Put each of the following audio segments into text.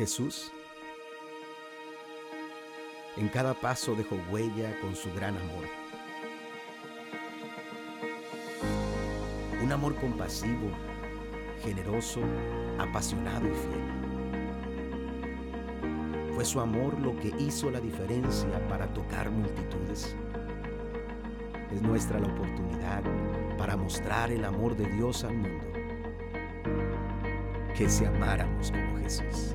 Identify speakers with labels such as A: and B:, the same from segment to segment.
A: Jesús en cada paso dejó huella con su gran amor. Un amor compasivo, generoso, apasionado y fiel. Fue su amor lo que hizo la diferencia para tocar multitudes. Es nuestra la oportunidad para mostrar el amor de Dios al mundo. Que se amáramos como Jesús.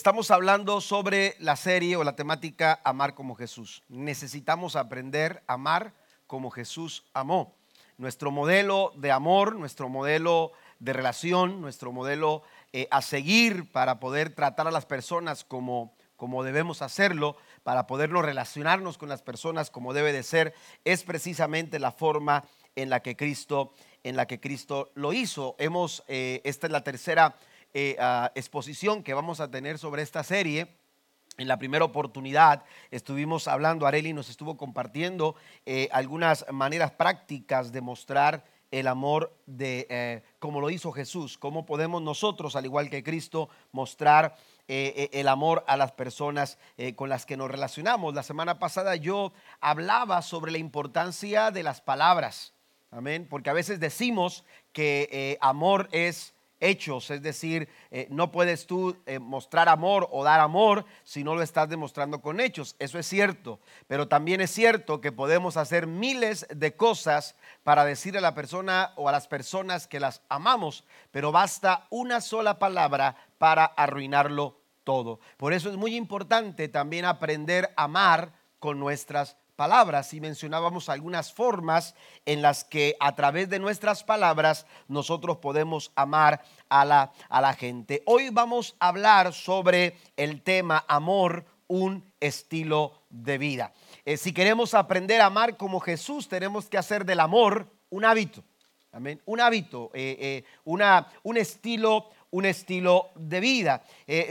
B: Estamos hablando sobre la serie o la temática Amar como Jesús. Necesitamos aprender a amar como Jesús amó. Nuestro modelo de amor, nuestro modelo de relación, nuestro modelo eh, a seguir para poder tratar a las personas como, como debemos hacerlo, para podernos relacionarnos con las personas como debe de ser, es precisamente la forma en la que Cristo, en la que Cristo lo hizo. Hemos, eh, esta es la tercera eh, exposición que vamos a tener sobre esta serie. En la primera oportunidad estuvimos hablando, Areli nos estuvo compartiendo eh, algunas maneras prácticas de mostrar el amor de eh, como lo hizo Jesús, cómo podemos nosotros, al igual que Cristo, mostrar el amor a las personas con las que nos relacionamos. La semana pasada yo hablaba sobre la importancia de las palabras, amén, porque a veces decimos que amor es hechos, es decir, eh, no puedes tú eh, mostrar amor o dar amor si no lo estás demostrando con hechos. Eso es cierto, pero también es cierto que podemos hacer miles de cosas para decir a la persona o a las personas que las amamos, pero basta una sola palabra para arruinarlo todo. Por eso es muy importante también aprender a amar con nuestras palabras y mencionábamos algunas formas en las que a través de nuestras palabras nosotros podemos amar a la, a la gente. Hoy vamos a hablar sobre el tema amor, un estilo de vida. Eh, si queremos aprender a amar como Jesús, tenemos que hacer del amor un hábito. Amén. Un hábito, eh, eh, una, un estilo un estilo de vida.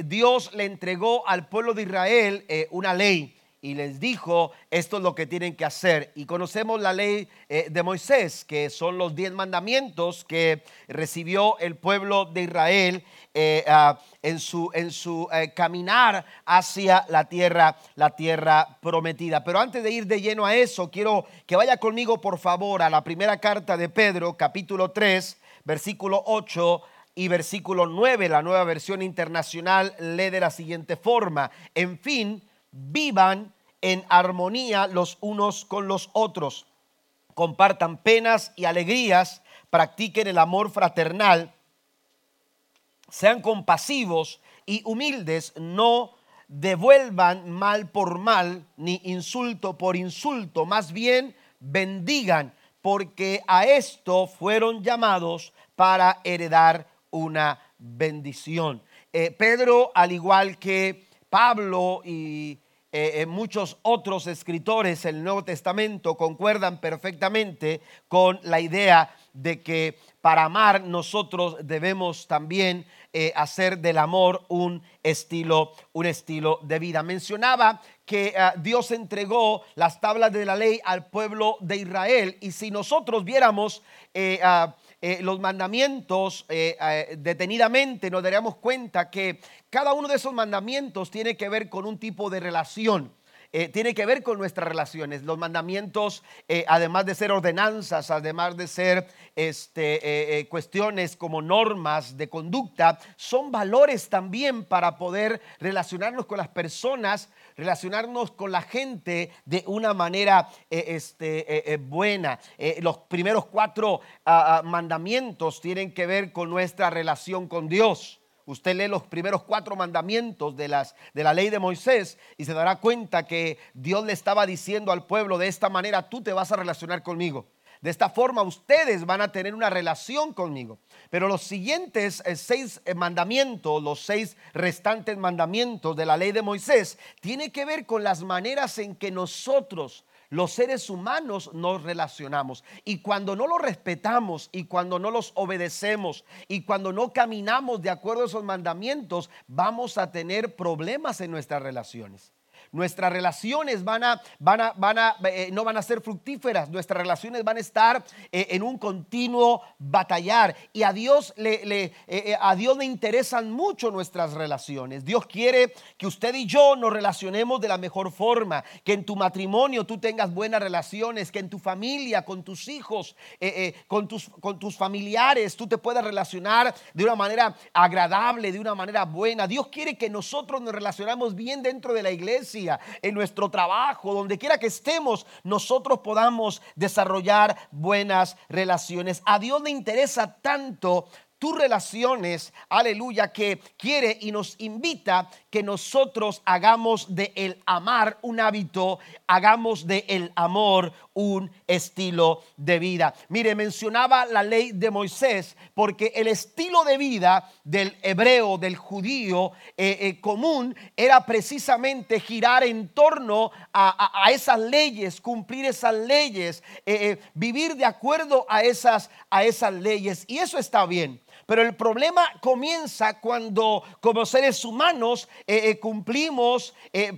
B: Dios le entregó al pueblo de Israel una ley y les dijo, esto es lo que tienen que hacer. Y conocemos la ley eh, de Moisés, que son los diez mandamientos que recibió el pueblo de Israel eh, ah, en su, en su eh, caminar hacia la tierra, la tierra prometida. Pero antes de ir de lleno a eso, quiero que vaya conmigo, por favor, a la primera carta de Pedro, capítulo 3, versículo 8 y versículo 9, la nueva versión internacional lee de la siguiente forma, en fin, vivan en armonía los unos con los otros, compartan penas y alegrías, practiquen el amor fraternal, sean compasivos y humildes, no devuelvan mal por mal, ni insulto por insulto, más bien bendigan, porque a esto fueron llamados para heredar una bendición. Eh, Pedro, al igual que Pablo y eh, eh, muchos otros escritores del Nuevo Testamento concuerdan perfectamente con la idea de que para amar nosotros debemos también eh, hacer del amor un estilo, un estilo de vida. Mencionaba que Dios entregó las tablas de la ley al pueblo de Israel y si nosotros viéramos eh, los mandamientos eh, eh, detenidamente, nos daríamos cuenta que cada uno de esos mandamientos tiene que ver con un tipo de relación. Tiene que ver con nuestras relaciones. Los mandamientos, además de ser ordenanzas, además de ser este, cuestiones como normas de conducta, son valores también para poder relacionarnos con las personas relacionarnos con la gente de una manera eh, este, eh, eh, buena. los primeros cuatro ah, ah, mandamientos tienen que ver con nuestra relación con Dios. Usted lee los primeros cuatro mandamientos de, las, de la ley de Moisés y se dará cuenta que Dios le estaba diciendo al pueblo, de esta manera tú te vas a relacionar conmigo. De esta forma ustedes van a tener una relación conmigo. Pero los siguientes eh, seis eh, mandamientos, los seis restantes mandamientos de la ley de Moisés, tiene que ver con las maneras en que nosotros los seres humanos nos relacionamos. Y cuando no los respetamos y cuando no los obedecemos y cuando no caminamos de acuerdo a esos mandamientos, vamos a tener problemas en nuestras relaciones. Nuestras relaciones van a, van a, van a, eh, no van a ser fructíferas. Nuestras relaciones van a estar eh, en un continuo batallar. Y a Dios le, eh, a Dios le interesan mucho nuestras relaciones. Dios quiere que usted y yo nos relacionemos de la mejor forma. Que en tu matrimonio tú tengas buenas relaciones. Que en tu familia, con tus hijos, con, tus, con tus familiares, tú te puedas relacionar de una manera agradable, de una manera buena. Dios quiere que nosotros nos relacionamos bien dentro de la iglesia en nuestro trabajo, donde quiera que estemos, nosotros podamos desarrollar buenas relaciones. A Dios le interesa tanto tus relaciones, aleluya, que quiere y nos invita que nosotros hagamos de el amar un hábito, hagamos de el amor un estilo de vida. Mire, mencionaba la ley de Moisés porque el estilo de vida del hebreo, del judío eh, eh, común, era precisamente girar en torno a, esas leyes, cumplir esas leyes, eh, vivir de acuerdo a esas, a esas leyes. Y eso está bien. Pero el problema comienza cuando como seres humanos eh, eh, cumplimos eh,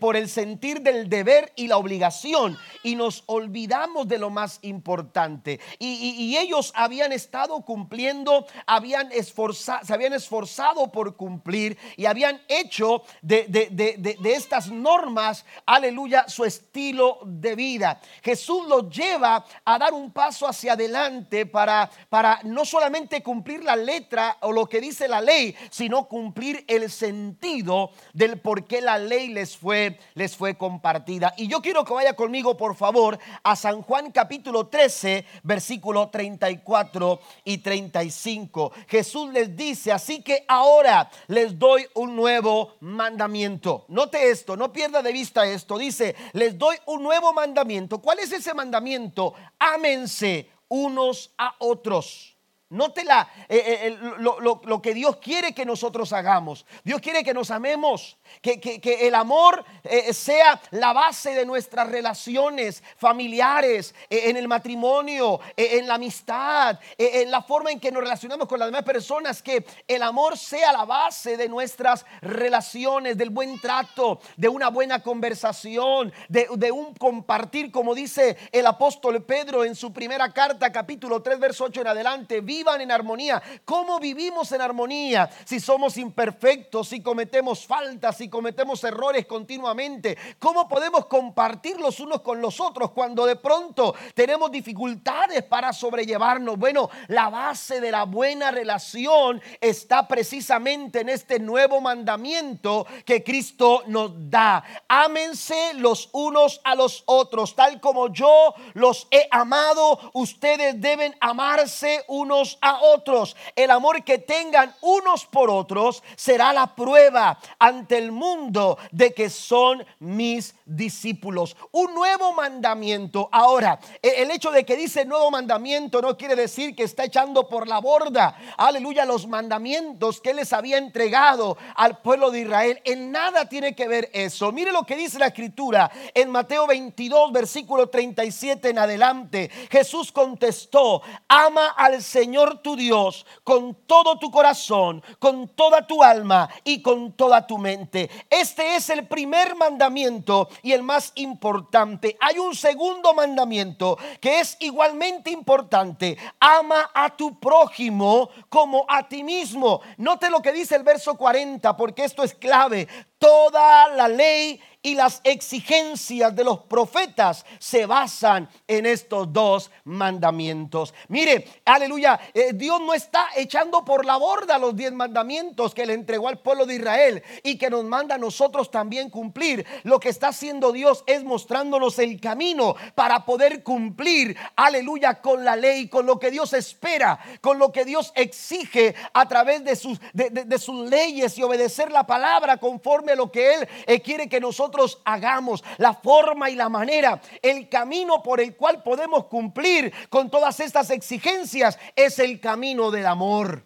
B: por el sentir del deber y la obligación y nos olvidamos de lo más importante. Y, ellos habían estado cumpliendo, habían esforzado, se habían esforzado por cumplir y habían hecho de, de estas normas, aleluya, su estilo de vida. Jesús los lleva a dar un paso hacia adelante para, para no solamente cumplir la letra o lo que dice la ley, sino cumplir el sentido del por qué la ley les fue, les fue compartida. Y yo quiero que vaya conmigo, por favor, a San Juan capítulo 13, versículo 34 y 35. Jesús les dice, así que ahora les doy un nuevo mandamiento. Note esto, no pierda de vista esto. Dice, les doy un nuevo mandamiento. ¿Cuál es ese mandamiento? Ámense unos a otros. Nótela eh, eh, eh, lo, que Dios quiere que nosotros hagamos. Dios quiere que nos amemos, que, el amor sea la base de nuestras relaciones familiares, en el matrimonio, en la amistad, en la forma en que nos relacionamos con las demás personas, que el amor sea la base de nuestras relaciones, del buen trato, de una buena conversación, de, de un compartir, como dice el apóstol Pedro en su primera carta, capítulo 3, verso 8 en adelante vivan en armonía. ¿Cómo vivimos en armonía? Si somos imperfectos, si cometemos faltas, si cometemos errores continuamente, ¿cómo podemos compartir los unos con los otros cuando de pronto tenemos dificultades para sobrellevarnos? Bueno, la base de la buena relación está precisamente en este nuevo mandamiento que Cristo nos da. Ámense los unos a los otros, tal como yo los he amado, ustedes deben amarse unos a otros. El amor que tengan unos por otros será la prueba ante el mundo de que son mis discípulos. Un nuevo mandamiento. Ahora, e-, el hecho de que dice nuevo mandamiento no quiere decir que está echando por la borda, aleluya, los mandamientos que les había entregado al pueblo de Israel. En nada tiene que ver eso. Mire lo que dice la escritura en Mateo 22, versículo 37 en adelante. Jesús contestó, ama al Señor tu Dios con todo tu corazón, con toda tu alma y con toda tu mente. Este es el primer mandamiento y el más importante. Hay un segundo mandamiento que es igualmente importante. Ama a tu prójimo como a ti mismo. Note lo que dice el verso 40 porque esto es clave. Toda la ley y las exigencias de los profetas se basan en estos dos mandamientos. Mire, aleluya, eh, Dios no está echando por la borda los diez mandamientos que le entregó al pueblo de Israel y que nos manda a nosotros también cumplir. Lo que está haciendo Dios es mostrándonos el camino para poder cumplir, aleluya, con la ley, con lo que Dios espera, con lo que Dios exige a través de sus, de, sus leyes y obedecer la palabra conforme a lo que Él eh, quiere que nosotros hagamos, la forma y la manera, el camino por el cual podemos cumplir con todas estas exigencias es el camino del amor.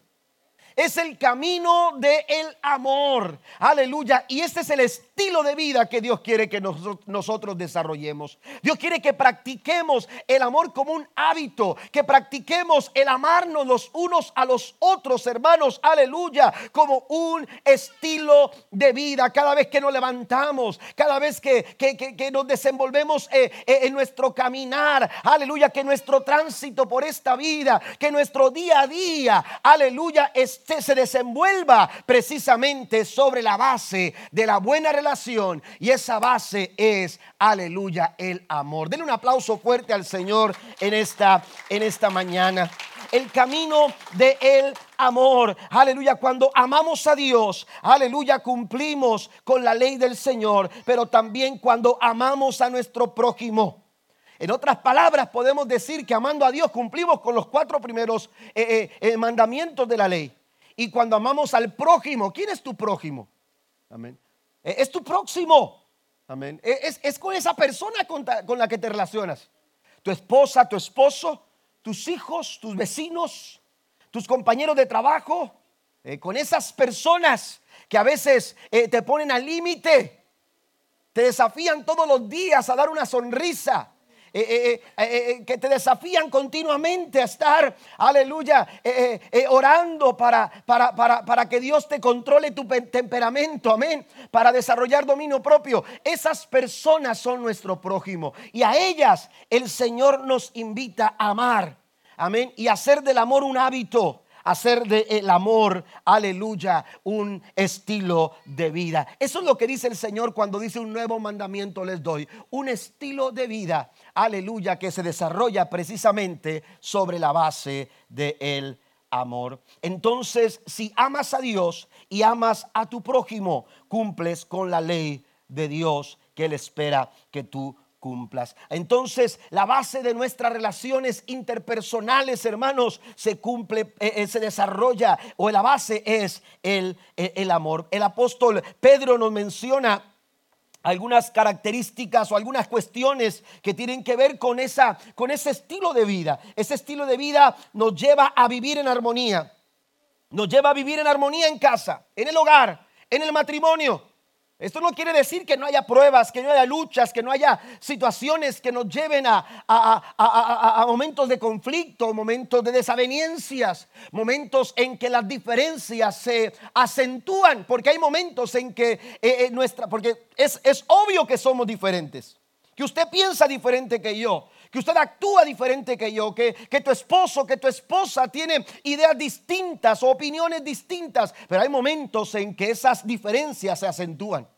B: Es el camino del amor. Aleluya. Y este es el estilo estilo de vida que Dios quiere que nosotros desarrollemos. Dios quiere que practiquemos el amor como un hábito, que practiquemos el amarnos los unos a los otros, hermanos, aleluya, como un estilo de vida. Cada vez que nos levantamos, cada vez que, nos desenvolvemos eh, eh, en nuestro caminar, aleluya, que nuestro tránsito por esta vida, que nuestro día a día, aleluya, este se desenvuelva precisamente sobre la base de la buena relación y esa base es, aleluya, el amor. Denle un aplauso fuerte al Señor en esta, en esta mañana el camino de el amor. Aleluya, cuando amamos a Dios, aleluya, cumplimos con la ley del Señor, pero también cuando amamos a nuestro prójimo. En otras palabras, podemos decir que amando a Dios cumplimos con los cuatro primeros eh, eh, eh, mandamientos de la ley. Y cuando amamos al prójimo, ¿quién es tu prójimo? Amén. Es tu próximo. Amén. Es, con esa persona con, con la que te relacionas. Tu esposa, tu esposo, tus hijos, tus vecinos, tus compañeros de trabajo, eh, con esas personas que a veces eh, te ponen al límite, te desafían todos los días a dar una sonrisa, eh, eh, eh, que te desafían continuamente a estar, aleluya, orando para, para, para, para que Dios te controle tu temperamento, amén, para desarrollar dominio propio. Esas personas son nuestro prójimo y a ellas el Señor nos invita a amar, amén, y hacer del amor un hábito hacer del amor, aleluya, un estilo de vida. Eso es lo que dice el Señor cuando dice un nuevo mandamiento les doy, un estilo de vida, aleluya, que se desarrolla precisamente sobre la base del amor. Entonces, si amas a Dios y amas a tu prójimo, cumples con la ley de Dios que Él espera que tú cumplas. Entonces, la base de nuestras relaciones interpersonales, hermanos, se cumple, eh, eh, se desarrolla, o la base es el, eh, el amor. El apóstol Pedro nos menciona algunas características o algunas cuestiones que tienen que ver con, esa, con ese estilo de vida. Ese estilo de vida nos lleva a vivir en armonía. Nos lleva a vivir en armonía en casa, en el hogar, en el matrimonio. Esto no quiere decir que no haya pruebas, que no haya luchas, que no haya situaciones que nos lleven a, momentos de conflicto, momentos de desavenencias, momentos en que las diferencias se acentúan, porque hay momentos en que eh, eh, nuestra, porque es, es obvio que somos diferentes, que usted piensa diferente que yo, que usted actúa diferente que yo, que, que, tu esposo, que tu esposa tiene ideas distintas o opiniones distintas, pero hay momentos en que esas diferencias se acentúan,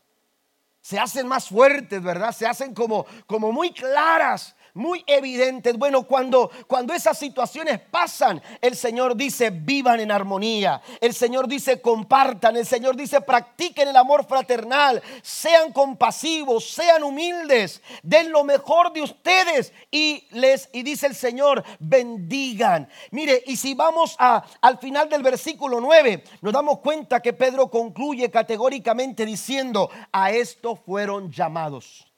B: se hacen más fuertes, ¿verdad? Se hacen como, como muy claras muy evidentes. Bueno, cuando, cuando esas situaciones pasan, el Señor dice, vivan en armonía. El Señor dice, compartan. El Señor dice, practiquen el amor fraternal. Sean compasivos, sean humildes. Den lo mejor de ustedes. Y les, y dice el Señor, bendigan. Mire, y si vamos a, al final del versículo 9, nos damos cuenta que Pedro concluye categóricamente diciendo, a esto fueron llamados.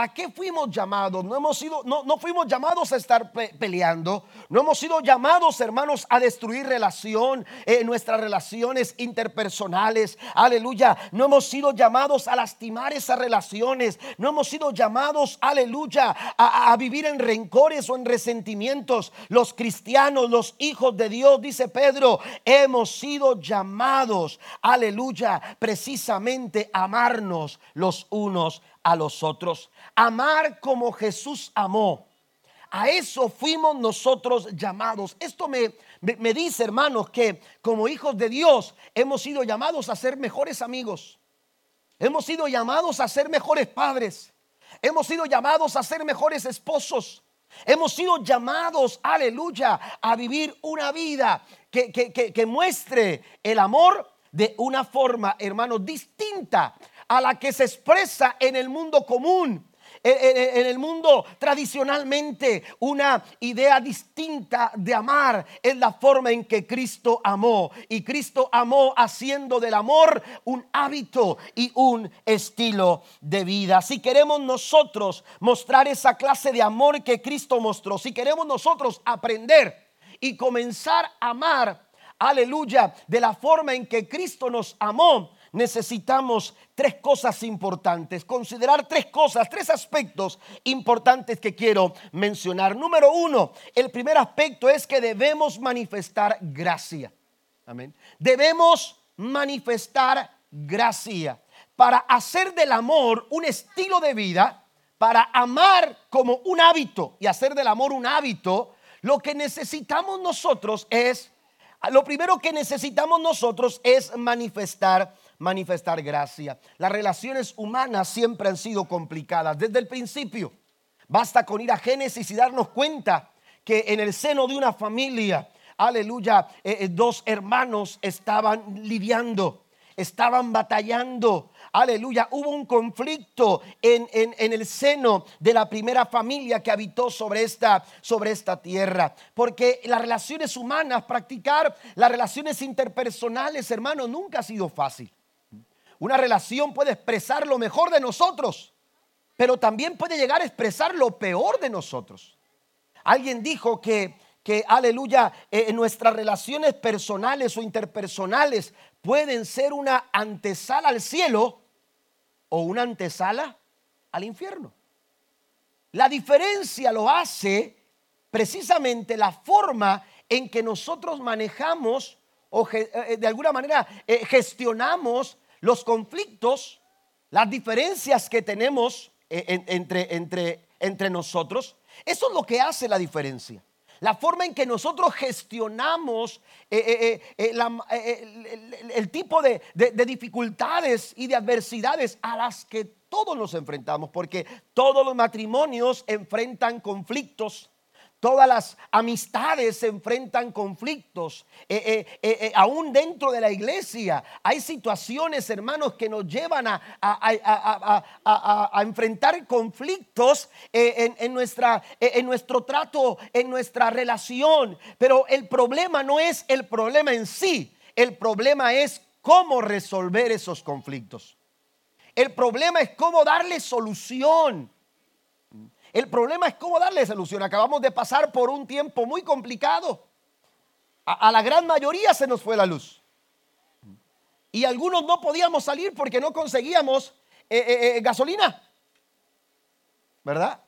B: ¿A qué fuimos llamados? No, hemos sido, no, no fuimos llamados a estar peleando. No hemos sido llamados, hermanos, a destruir relación, eh, nuestras relaciones interpersonales. Aleluya. No hemos sido llamados a lastimar esas relaciones. No hemos sido llamados, aleluya, a, a vivir en rencores o en resentimientos. Los cristianos, los hijos de Dios, dice Pedro, hemos sido llamados, aleluya, precisamente a amarnos los unos a los otros. Amar como Jesús amó. A eso fuimos nosotros llamados. Esto me, me, dice, hermanos, que como hijos de Dios hemos sido llamados a ser mejores amigos. Hemos sido llamados a ser mejores padres. Hemos sido llamados a ser mejores esposos. Hemos sido llamados, aleluya, a vivir una vida que, que, que muestre el amor de una forma, hermanos, distinta a la que se expresa en el mundo común. En el mundo tradicionalmente una idea distinta de amar es la forma en que Cristo amó. Y Cristo amó haciendo del amor un hábito y un estilo de vida. Si queremos nosotros mostrar esa clase de amor que Cristo mostró, si queremos nosotros aprender y comenzar a amar, aleluya, de la forma en que Cristo nos amó, necesitamos tres cosas importantes, considerar tres cosas, tres aspectos importantes que quiero mencionar. Número uno, el primer aspecto es que debemos manifestar gracia. Amén. Debemos manifestar gracia para hacer del amor un estilo de vida, para amar como un hábito y hacer del amor un hábito, lo que necesitamos nosotros es, lo primero que necesitamos nosotros es manifestar, manifestar gracia. Las relaciones humanas siempre han sido complicadas desde el principio. Basta con ir a Génesis y darnos cuenta que en el seno de una familia, aleluya, eh, eh, dos hermanos estaban lidiando, estaban batallando, aleluya, hubo un conflicto en, el seno de la primera familia que habitó sobre esta, sobre esta tierra. Porque las relaciones humanas, practicar las relaciones interpersonales, hermanos, nunca ha sido fácil. Una relación puede expresar lo mejor de nosotros, pero también puede llegar a expresar lo peor de nosotros. Alguien dijo que, que aleluya, eh, nuestras relaciones personales o interpersonales pueden ser una antesala al cielo o una antesala al infierno. La diferencia lo hace precisamente la forma en que nosotros manejamos o eh, de alguna manera eh, gestionamos los conflictos, las diferencias que tenemos eh, entre, entre, entre nosotros. Eso es lo que hace la diferencia la forma en que nosotros gestionamos el, tipo de, de dificultades y de adversidades a las que todos nos enfrentamos, porque todos los matrimonios enfrentan conflictos Todas las amistades se enfrentan conflictos. Eh, eh, eh, aún dentro de la iglesia hay situaciones, hermanos, que nos llevan a, enfrentar conflictos en, nuestro trato, en nuestra relación. Pero el problema no es el problema en sí. El problema es cómo resolver esos conflictos. El problema es cómo darle solución. El problema es cómo darle solución. Acabamos de pasar por un tiempo muy complicado. A, la gran mayoría se nos fue la luz. Y algunos no podíamos salir porque no conseguíamos eh, eh, eh, gasolina. ¿Verdad?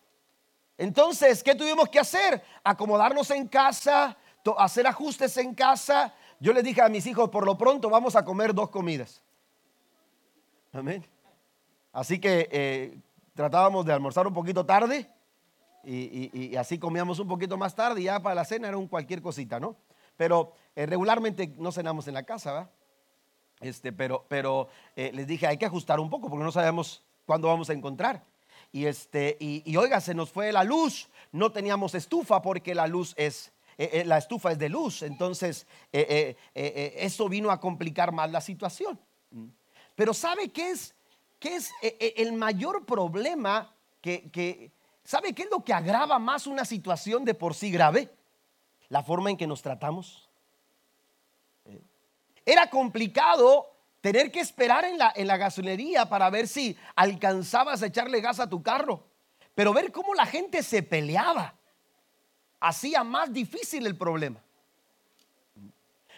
B: Entonces, ¿qué tuvimos que hacer? Acomodarnos en casa, hacer ajustes en casa. Yo les dije a mis hijos, por lo pronto vamos a comer dos comidas. Amén. Así que tratábamos de almorzar un poquito tarde y, así comíamos un poquito más tarde y ya para la cena era un cualquier cosita, ¿no? Pero eh, regularmente no cenamos en la casa, ¿verdad? Este, pero pero eh, les dije, hay que ajustar un poco porque no sabemos cuándo vamos a encontrar. Y, este, y, oiga, se nos fue la luz, no teníamos estufa porque la luz es, eh, la estufa es de luz, entonces eso vino a complicar más la situación. Pero ¿sabe qué es, qué es el mayor problema que, ¿Sabe qué es lo que agrava más una situación de por sí grave? La forma en que nos tratamos. Eh, era complicado tener que esperar en la, en la gasolinería para ver si alcanzabas a echarle gas a tu carro. Pero ver cómo la gente se peleaba hacía más difícil el problema.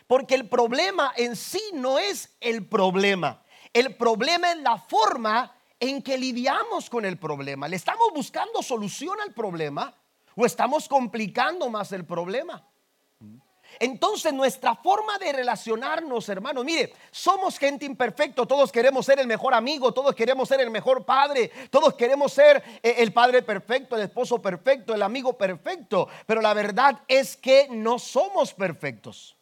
B: Porque el problema en sí no es el problema. El problema es la forma en que lidiamos con el problema. ¿Le estamos buscando solución al problema o estamos complicando más el problema? Entonces nuestra forma de relacionarnos, hermanos, mire, somos gente imperfecta, todos queremos ser el mejor amigo, todos queremos ser el mejor padre, todos queremos ser eh, el padre perfecto, el esposo perfecto, el amigo perfecto, pero la verdad es que no somos perfectos.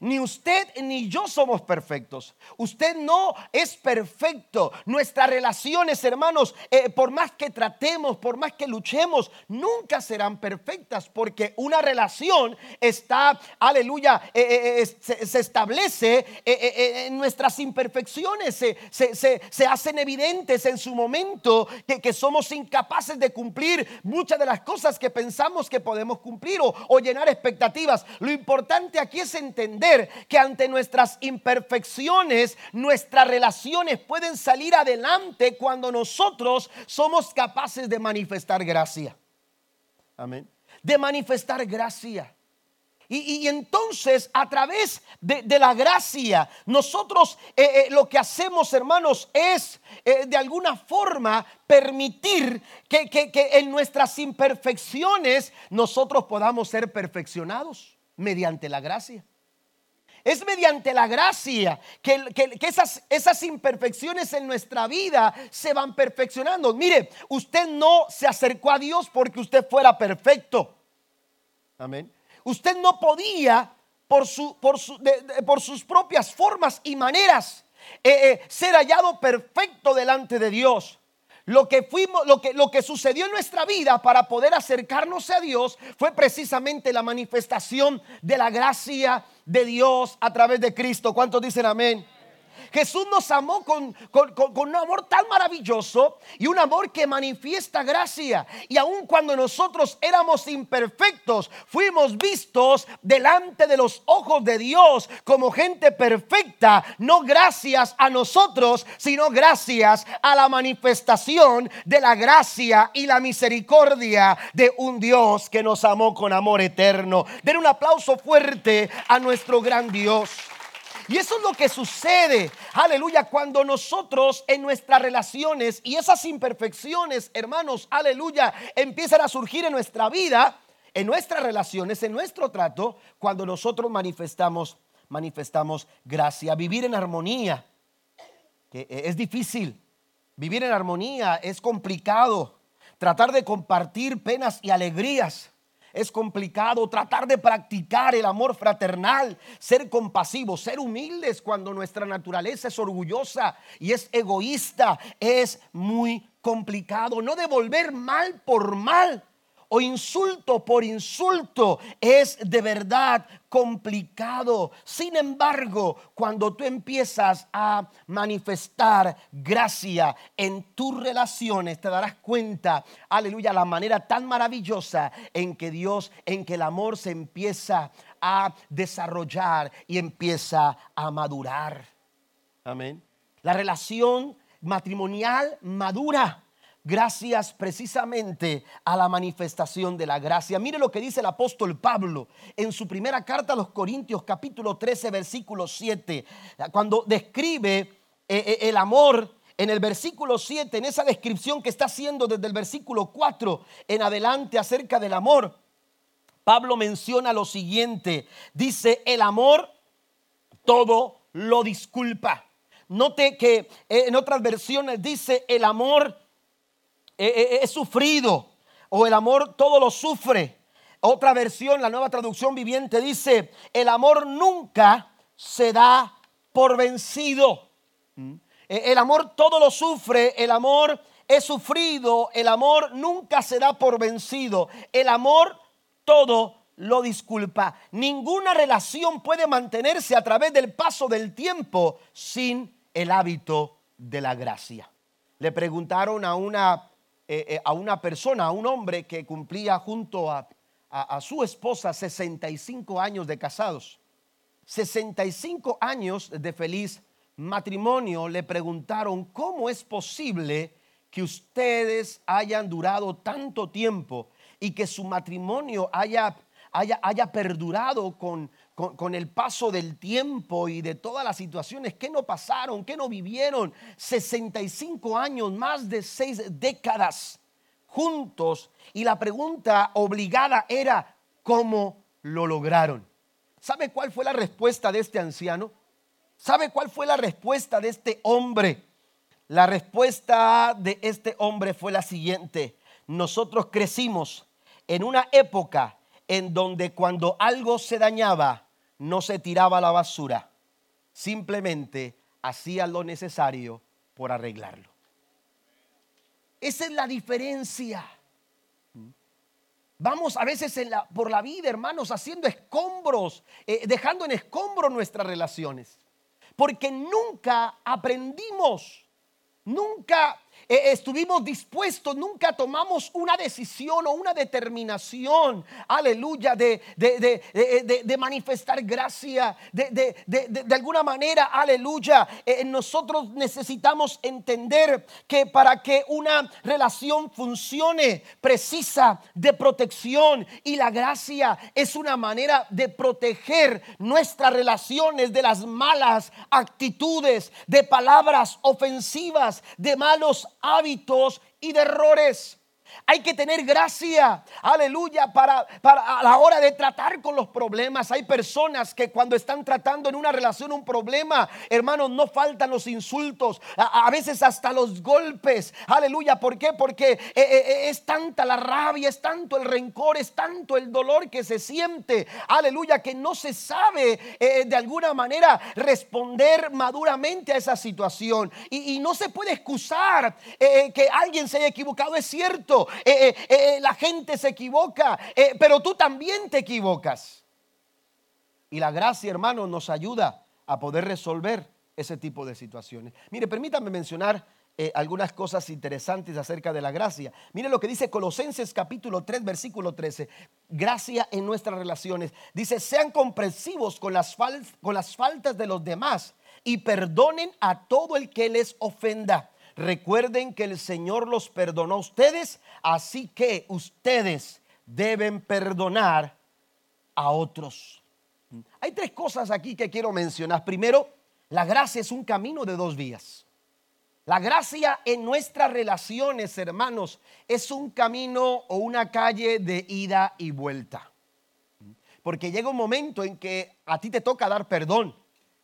B: Ni usted ni yo somos perfectos. Usted no es perfecto. Nuestras relaciones, hermanos, eh, por más que tratemos, por más que luchemos, nunca serán perfectas porque una relación está, aleluya, eh, eh, se, establece en nuestras imperfecciones, se, hacen evidentes en su momento que, que, somos incapaces de cumplir muchas de las cosas que pensamos que podemos cumplir o llenar expectativas. Lo importante aquí es entender que ante nuestras imperfecciones, nuestras relaciones pueden salir adelante cuando nosotros somos capaces de manifestar gracia. Amén. De manifestar gracia. Y, entonces a través de, la gracia, nosotros eh, eh, lo que hacemos, hermanos, es eh, de alguna forma permitir que, que en nuestras imperfecciones nosotros podamos ser perfeccionados mediante la gracia. Es mediante la gracia que, esas, esas, imperfecciones en nuestra vida se van perfeccionando. Mire, usted no se acercó a Dios porque usted fuera perfecto. Amén. Usted no podía por, su, por, por sus propias formas y maneras eh, eh, ser hallado perfecto delante de Dios. Lo que, fuimos, lo, que, lo que sucedió en nuestra vida para poder acercarnos a Dios fue precisamente la manifestación de la gracia de Dios a través de Cristo. ¿Cuántos dicen amén? Jesús nos amó con, un amor tan maravilloso y un amor que manifiesta gracia. Y aun cuando nosotros éramos imperfectos, fuimos vistos delante de los ojos de Dios como gente perfecta, no gracias a nosotros, sino gracias a la manifestación de la gracia y la misericordia de un Dios que nos amó con amor eterno. Den un aplauso fuerte a nuestro gran Dios. Y eso es lo que sucede, aleluya, cuando nosotros en nuestras relaciones y esas imperfecciones, hermanos, aleluya, empiezan a surgir en nuestra vida, en nuestras relaciones, en nuestro trato, cuando nosotros manifestamos, manifestamos gracia, vivir en armonía, que es difícil, vivir en armonía es complicado, tratar de compartir penas y alegrías es complicado tratar de practicar el amor fraternal, ser compasivos, ser humildes cuando nuestra naturaleza es orgullosa y es egoísta. Es muy complicado. No devolver mal por mal o insulto por insulto es de verdad complicado. Sin embargo, cuando tú empiezas a manifestar gracia en tus relaciones, te darás cuenta, aleluya, la manera tan maravillosa en que Dios, en que el amor se empieza a desarrollar y empieza a madurar. Amén. La relación matrimonial madura gracias precisamente a la manifestación de la gracia. Mire lo que dice el apóstol Pablo en su primera carta a los Corintios capítulo 13 versículo 7, cuando describe eh, eh, el amor en el versículo 7, en esa descripción que está haciendo desde el versículo 4 en adelante acerca del amor. Pablo menciona lo siguiente, dice, el amor todo lo disculpa. Note que eh, en otras versiones dice, el amor he, sufrido, o el amor todo lo sufre. Otra versión, la nueva traducción viviente dice, el amor nunca se da por vencido. Mm. E, el amor todo lo sufre, el amor es sufrido, el amor nunca se da por vencido, el amor todo lo disculpa. Ninguna relación puede mantenerse a través del paso del tiempo sin el hábito de la gracia. Le preguntaron a una eh, eh, a una persona, a un hombre que cumplía junto a, a su esposa 65 años de casados. 65 años de feliz matrimonio, le preguntaron, ¿cómo es posible que ustedes hayan durado tanto tiempo y que su matrimonio haya, haya, haya perdurado con, con, el paso del tiempo y de todas las situaciones que no pasaron, que no vivieron, 65 años, más de seis décadas juntos. Y la pregunta obligada era, ¿cómo lo lograron? ¿Sabe cuál fue la respuesta de este anciano? ¿Sabe cuál fue la respuesta de este hombre? La respuesta de este hombre fue la siguiente. Nosotros crecimos en una época en donde cuando algo se dañaba, no se tiraba la basura, simplemente hacía lo necesario por arreglarlo. Esa es la diferencia. Vamos a veces por la vida, hermanos, haciendo escombros, eh, dejando en escombro nuestras relaciones. Porque nunca aprendimos, nunca eh, estuvimos dispuestos, nunca tomamos una decisión o una determinación, aleluya, de, de, manifestar gracia, de, alguna manera, aleluya. Eh, nosotros necesitamos entender que para que una relación funcione, precisa de protección y la gracia es una manera de proteger nuestras relaciones de las malas actitudes, de palabras ofensivas, de malos hábitos y de errores. Hay que tener gracia, aleluya, para, para a la hora de tratar con los problemas. Hay personas que cuando están tratando en una relación un problema, hermanos, no faltan los insultos, a, veces hasta los golpes. Aleluya, ¿por qué? Porque eh, eh, eh, es tanta la rabia, es tanto el rencor, es tanto el dolor que se siente. Aleluya, que no se sabe de alguna manera responder maduramente a esa situación. Y, y no se puede excusar que alguien se haya equivocado, es cierto. Eh, eh, eh, la gente se equivoca, pero tú también te equivocas. Y la gracia, hermano, nos ayuda a poder resolver ese tipo de situaciones. Mire, permítame mencionar algunas cosas interesantes acerca de la gracia. Mire lo que dice Colosenses capítulo 3, versículo 13. Gracia en nuestras relaciones. Dice, sean comprensivos con las, con las faltas de los demás y perdonen a todo el que les ofenda Recuerden que el Señor los perdonó a ustedes, así que ustedes deben perdonar a otros. Hay tres cosas aquí que quiero mencionar. Primero, la gracia es un camino de dos vías. La gracia en nuestras relaciones, hermanos, es un camino o una calle de ida y vuelta. Porque llega un momento en que a ti te toca dar perdón,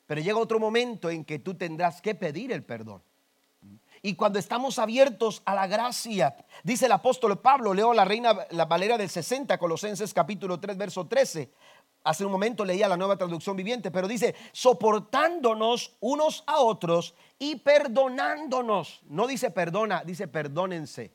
B: pero llega otro momento en que tú tendrás que pedir el perdón. Y cuando estamos abiertos a la gracia, dice el apóstol Pablo, leo la reina la Valera del 60, Colosenses capítulo 3, verso 13. Hace un momento leía la nueva traducción viviente, pero dice, soportándonos unos a otros y perdonándonos. No dice perdona, dice perdónense.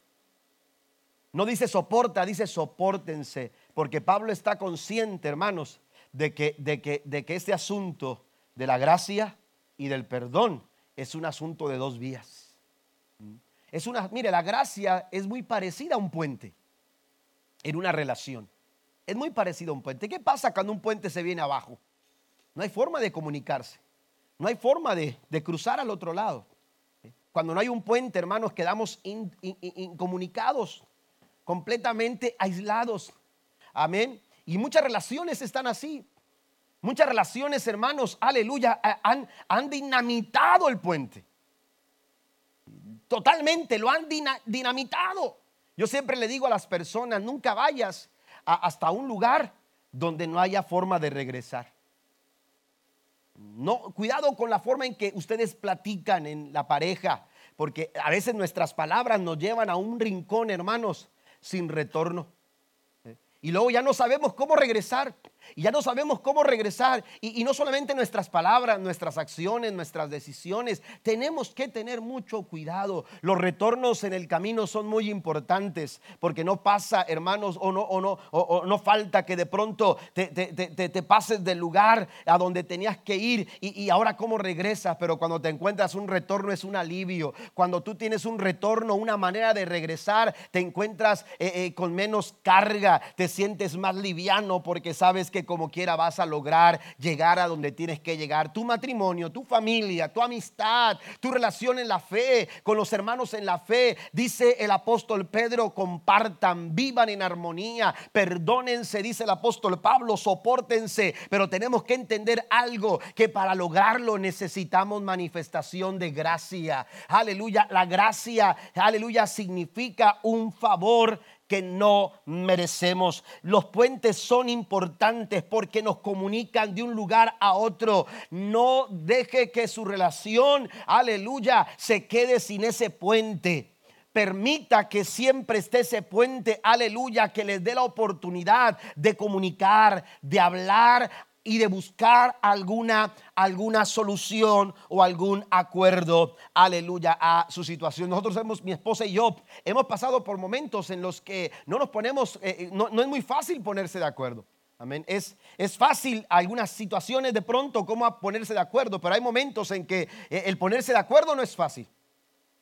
B: No dice soporta, dice soportense. Porque Pablo está consciente, hermanos, de que, de que, de que este asunto de la gracia y del perdón es un asunto de dos vías. Es una, mire, la gracia es muy parecida a un puente en una relación. Es muy parecida a un puente. ¿Qué pasa cuando un puente se viene abajo? No hay forma de comunicarse. No hay forma de, cruzar al otro lado. Cuando no hay un puente, hermanos, quedamos incomunicados, completamente aislados. Amén. Y muchas relaciones están así. Muchas relaciones, hermanos, aleluya, han, han dinamitado el puente totalmente, lo han dinamitado. Yo siempre le digo a las personas, nunca vayas hasta un lugar donde no haya forma de regresar. No, cuidado con la forma en que ustedes platican en la pareja, porque a veces nuestras palabras nos llevan a un rincón, hermanos, sin retorno. Y luego ya no sabemos cómo regresar. Y ya no sabemos cómo regresar. Y, no solamente nuestras palabras, nuestras acciones, nuestras decisiones. Tenemos que tener mucho cuidado. Los retornos en el camino son muy importantes. Porque no pasa, hermanos, o no, o no, o, no falta que de pronto te, pases del lugar a donde tenías que ir. Y, ahora cómo regresas. Pero cuando te encuentras un retorno es un alivio. Cuando tú tienes un retorno, una manera de regresar, te encuentras eh, eh, con menos carga. Te sientes más liviano porque sabes que como quiera vas a lograr llegar a donde tienes que llegar. Tu matrimonio, tu familia, tu amistad, tu relación en la fe, con los hermanos en la fe. Dice el apóstol Pedro, compartan, vivan en armonía, perdónense, dice el apóstol Pablo, soportense. Pero tenemos que entender algo, que para lograrlo necesitamos manifestación de gracia. Aleluya, la gracia, aleluya, significa un favor que no merecemos. Los puentes son importantes porque nos comunican de un lugar a otro. No deje que su relación, aleluya, se quede sin ese puente. Permita que siempre esté ese puente, aleluya, que les dé la oportunidad de comunicar, de hablar y de buscar alguna, alguna solución o algún acuerdo, aleluya, a su situación. Nosotros hemos, mi esposa y yo, hemos pasado por momentos en los que no nos ponemos, eh, eh, no, es muy fácil ponerse de acuerdo. Amén. Es, es fácil algunas situaciones de pronto como ponerse de acuerdo, pero hay momentos en que eh, el ponerse de acuerdo no es fácil.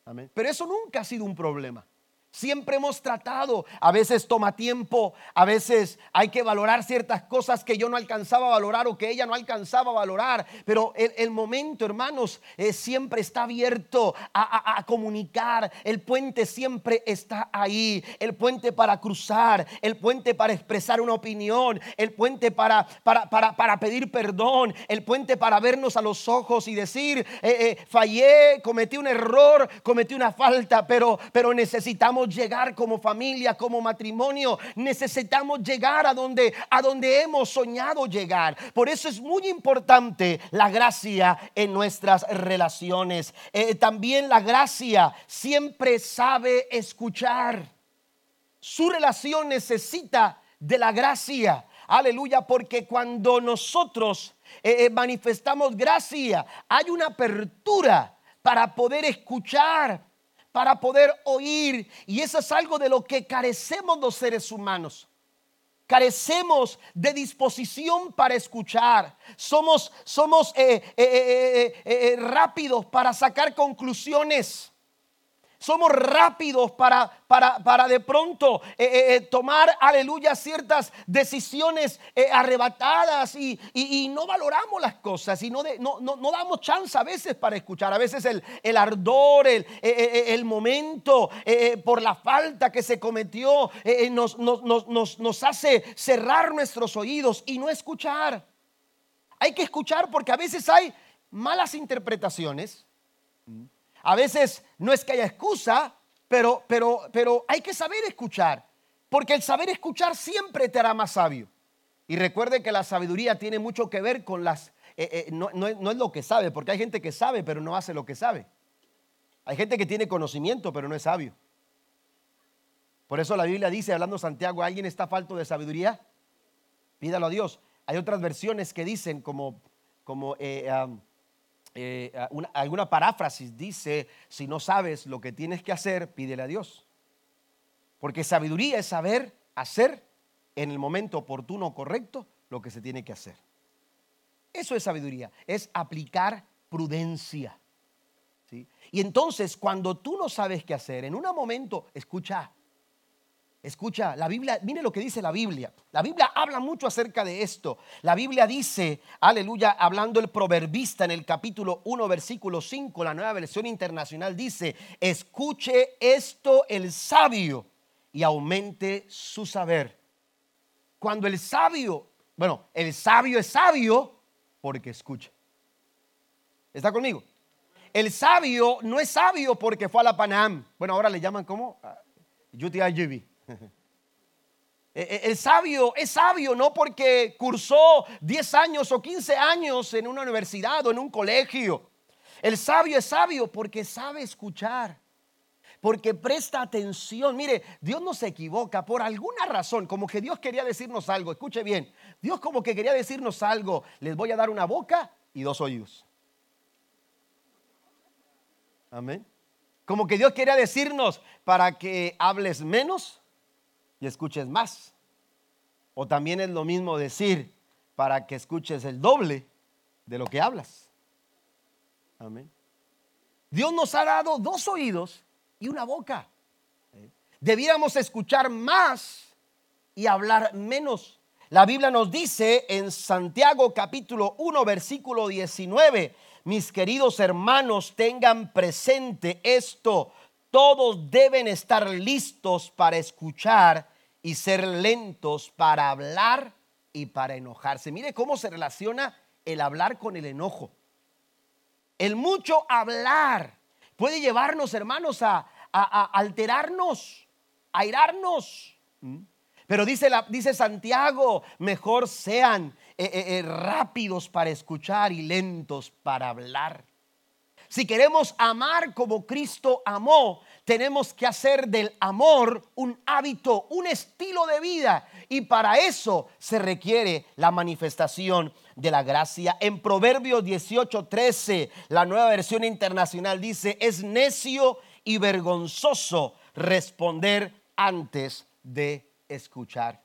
B: Amén. Pero eso nunca ha sido un problema. Siempre hemos tratado, a veces toma tiempo, a veces hay que valorar ciertas cosas que yo no alcanzaba a valorar o que ella no alcanzaba a valorar, pero el, momento, hermanos, eh, siempre está abierto a, comunicar, el puente siempre está ahí, el puente para cruzar, el puente para expresar una opinión, el puente para, para, para, pedir perdón, el puente para vernos a los ojos y decir, eh, eh, fallé, cometí un error, cometí una falta, pero, pero necesitamos llegar como familia, como matrimonio. Necesitamos llegar a donde, a donde hemos soñado llegar. Por eso es muy importante la gracia en nuestras relaciones. Eh, también la gracia siempre sabe escuchar. Su relación necesita de la gracia. Aleluya, porque cuando nosotros eh, eh, manifestamos gracia, hay una apertura para poder escuchar para poder oír. Y eso es algo de lo que carecemos los seres humanos. Carecemos de disposición para escuchar. Somos, somos eh, eh, eh, rápidos para sacar conclusiones. Somos rápidos para, para, para de pronto eh, eh, eh, tomar, aleluya, ciertas decisiones arrebatadas y, no valoramos las cosas y no, no, damos chance a veces para escuchar. A veces el, el ardor, el, el momento por la falta que se cometió nos, nos, nos hace cerrar nuestros oídos y no escuchar. Hay que escuchar porque a veces hay malas interpretaciones a veces no es que haya excusa, pero, pero, pero hay que saber escuchar, porque el saber escuchar siempre te hará más sabio. Y recuerde que la sabiduría tiene mucho que ver con las... Eh, eh, no, es lo que sabe, porque hay gente que sabe, pero no hace lo que sabe. Hay gente que tiene conocimiento, pero no es sabio. Por eso la Biblia dice, hablando Santiago, ¿alguien está falto de sabiduría? Pídalo a Dios. Hay otras versiones que dicen como, como eh, eh, alguna paráfrasis dice, si no sabes lo que tienes que hacer, pídele a Dios. Porque sabiduría es saber hacer en el momento oportuno correcto lo que se tiene que hacer. Eso es sabiduría, es aplicar prudencia. ¿sí? Y entonces cuando tú no sabes qué hacer, en un momento, escucha, Escucha, la Biblia, mire lo que dice la Biblia. La Biblia habla mucho acerca de esto. La Biblia dice, aleluya, hablando el proverbista en el capítulo 1, versículo 5, la nueva versión internacional dice, escuche esto el sabio y aumente su saber. Cuando el sabio, bueno, el sabio es sabio porque escucha. ¿Está conmigo? El sabio no es sabio porque fue a la Panam. Bueno, ahora le llaman como UTIGB. E, e, el sabio es sabio no porque cursó 10 años o 15 años en una universidad o en un colegio. El sabio es sabio porque sabe escuchar, porque presta atención. Mire, Dios no se equivoca por alguna razón, como que Dios quería decirnos algo. Escuche bien, Dios como que quería decirnos algo. Les voy a dar una boca y dos oídos. Amén. Como que Dios quería decirnos para que hables menos y escuches más. O también es lo mismo decir para que escuches el doble de lo que hablas. Amén. Dios nos ha dado dos oídos y una boca. Debiéramos escuchar más y hablar menos. La Biblia nos dice en Santiago capítulo 1 versículo 19, mis queridos hermanos, tengan presente esto todos deben estar listos para escuchar y ser lentos para hablar y para enojarse. Mire cómo se relaciona el hablar con el enojo. El mucho hablar puede llevarnos, hermanos, a, alterarnos, a irarnos. ¿Mm? Pero dice Santiago, mejor sean eh, eh, eh, rápidos para escuchar y lentos para hablar. Si queremos amar como Cristo amó, tenemos que hacer del amor un hábito, un estilo de vida. Y para eso se requiere la manifestación de la gracia. En Proverbios 18:13, la nueva versión internacional dice, es necio y vergonzoso responder antes de escuchar.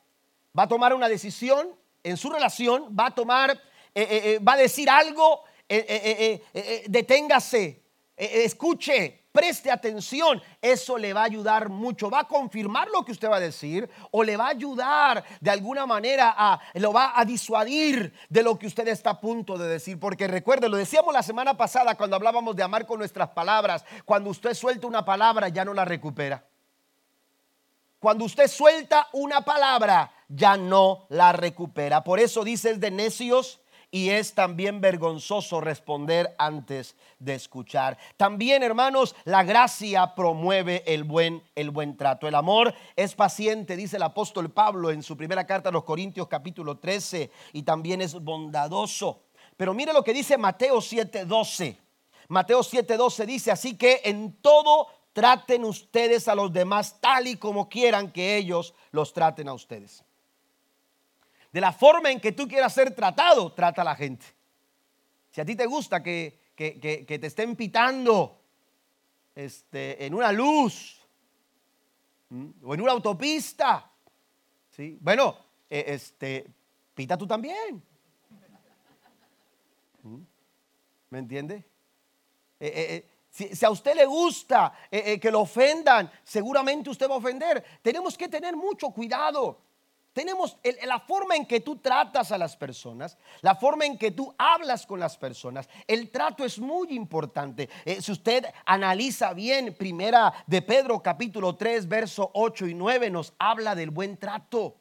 B: Va a tomar una decisión en su relación, va a tomar, eh, eh, eh, va a decir algo eh, eh, eh, deténgase, escuche, preste atención, eso le va a ayudar mucho, va a confirmar lo que usted va a decir o le va a ayudar de alguna manera a, lo va a disuadir de lo que usted está a punto de decir, porque recuerde, lo decíamos la semana pasada cuando hablábamos de amar con nuestras palabras, cuando usted suelta una palabra ya no la recupera. Cuando usted suelta una palabra, ya no la recupera. Por eso dice de necios y es también vergonzoso responder antes de escuchar. También, hermanos, la gracia promueve el buen el buen trato. El amor es paciente, dice el apóstol Pablo en su primera carta a los Corintios capítulo 13 y también es bondadoso. Pero mire lo que dice Mateo 7:12. Mateo 7:12 dice, así que en todo traten ustedes a los demás tal y como quieran que ellos los traten a ustedes. De la forma en que tú quieras ser tratado, trata a la gente. Si a ti te gusta que, te estén pitando este, en una luz o en una autopista, ¿sí? bueno, e, este, pita tú también. ¿Me entiende? Eh, eh, si, a usted le gusta que lo ofendan, seguramente usted va a ofender. Tenemos que tener mucho cuidado. Tenemos la forma en que tú tratas a las personas, la forma en que tú hablas con las personas. El trato es muy importante. Eh, si usted analiza bien, primera de Pedro capítulo 3, verso 8 y 9 nos habla del buen trato.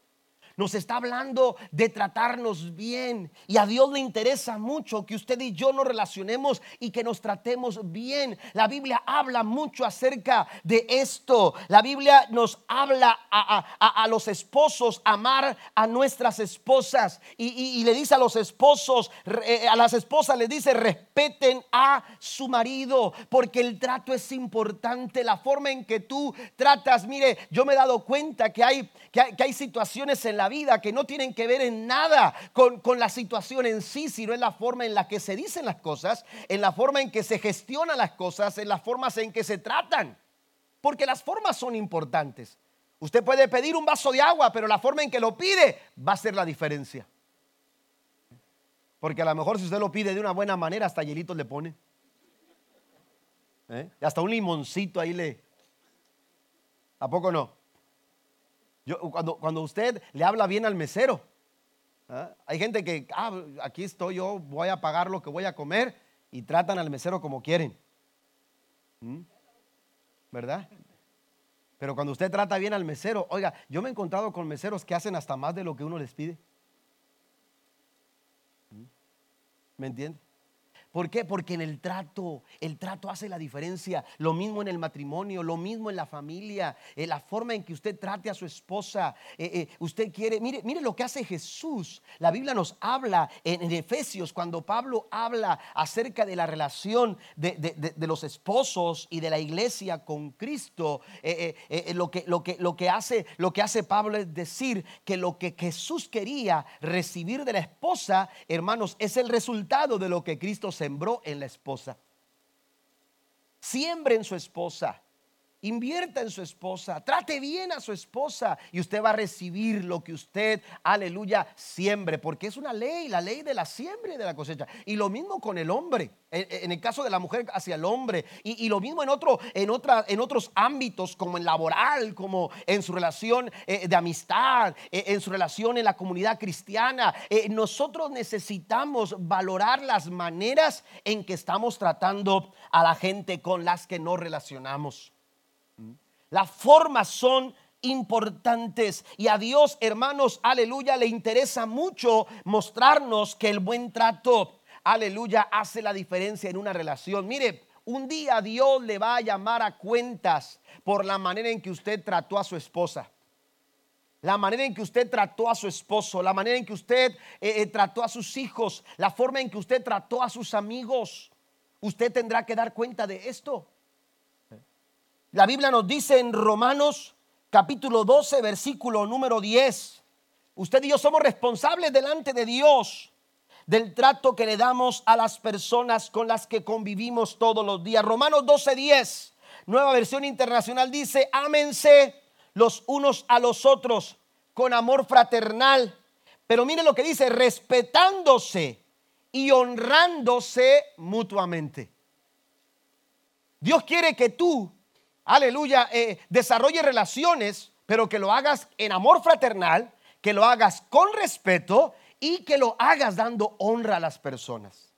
B: Nos está hablando de tratarnos bien. Y a Dios le interesa mucho que usted y yo nos relacionemos y que nos tratemos bien. La Biblia habla mucho acerca de esto. La Biblia nos habla a, los esposos amar a nuestras esposas. Y, le dice a los esposos, eh, a las esposas le dice respeten a su marido. Porque el trato es importante. La forma en que tú tratas. Mire, yo me he dado cuenta que hay, que hay, que hay situaciones en la vida que no tienen que ver en nada con, la situación en sí, sino en la forma en la que se dicen las cosas, en la forma en que se gestionan las cosas, en las formas en que se tratan. Porque las formas son importantes. Usted puede pedir un vaso de agua, pero la forma en que lo pide va a ser la diferencia. Porque a lo mejor si usted lo pide de una buena manera, hasta hielitos le pone. ¿Eh? Hasta un limoncito ahí le... ¿A poco no? Cuando, cuando usted le habla bien al mesero, ¿ah? hay gente que, ah, aquí estoy yo, voy a pagar lo que voy a comer y tratan al mesero como quieren. ¿Mm? ¿Verdad? Pero cuando usted trata bien al mesero, oiga, yo me he encontrado con meseros que hacen hasta más de lo que uno les pide. ¿Mm? ¿Me entiende? ¿Por qué? Porque en el trato, el trato hace la diferencia. Lo mismo en el matrimonio, lo mismo en la familia, en la forma en que usted trate a su esposa. Eh, eh, usted quiere, mire, mire lo que hace Jesús. La Biblia nos habla en, Efesios, cuando Pablo habla acerca de la relación de, los esposos y de la iglesia con Cristo. Eh, lo, que, lo, que, lo, que hace, lo que hace Pablo es decir que lo que Jesús quería recibir de la esposa, hermanos, es el resultado de lo que Cristo se sembró en la esposa. Siembre en su esposa. Invierta en su esposa, trate bien a su esposa y usted va a recibir lo que usted, aleluya, siembre, porque es una ley, la ley de la siembra y de la cosecha. Y lo mismo con el hombre, en el caso de la mujer hacia el hombre, y, lo mismo en, en, en otros ámbitos, como en laboral, como en su relación eh, de amistad, eh, en su relación en la comunidad cristiana. Eh, nosotros necesitamos valorar las maneras en que estamos tratando a la gente con las que nos relacionamos. Las formas son importantes y a Dios, hermanos, aleluya, le interesa mucho mostrarnos que el buen trato, aleluya, hace la diferencia en una relación. Mire, un día Dios le va a llamar a cuentas por la manera en que usted trató a su esposa. La manera en que usted trató a su esposo, la manera en que usted eh, eh, trató a sus hijos, la forma en que usted trató a sus amigos. Usted tendrá que dar cuenta de esto. La Biblia nos dice en Romanos capítulo 12, versículo número 10. Usted y yo somos responsables delante de Dios del trato que le damos a las personas con las que convivimos todos los días. Romanos 12, 10, nueva versión internacional dice, ámense los unos a los otros con amor fraternal. Pero mire lo que dice, respetándose y honrándose mutuamente. Dios quiere que tú, aleluya, eh, desarrolles relaciones, pero que lo hagas en amor fraternal, que lo hagas con respeto y que lo hagas dando honra a las personas.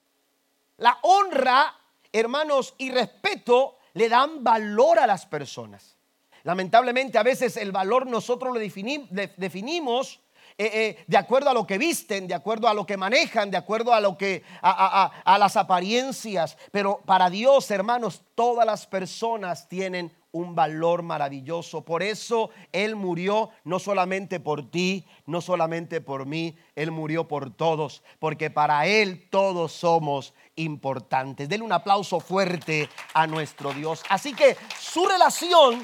B: La honra, hermanos, y respeto le dan valor a las personas. Lamentablemente a veces el valor nosotros lo definimos eh, eh, de acuerdo a lo que visten, de acuerdo a lo que manejan, de acuerdo a lo que a, las apariencias. Pero para Dios, hermanos, todas las personas tienen un valor maravilloso. Por eso Él murió no solamente por ti, no solamente por mí, Él murió por todos, porque para Él todos somos importantes. Denle un aplauso fuerte a nuestro Dios. Así que su relación,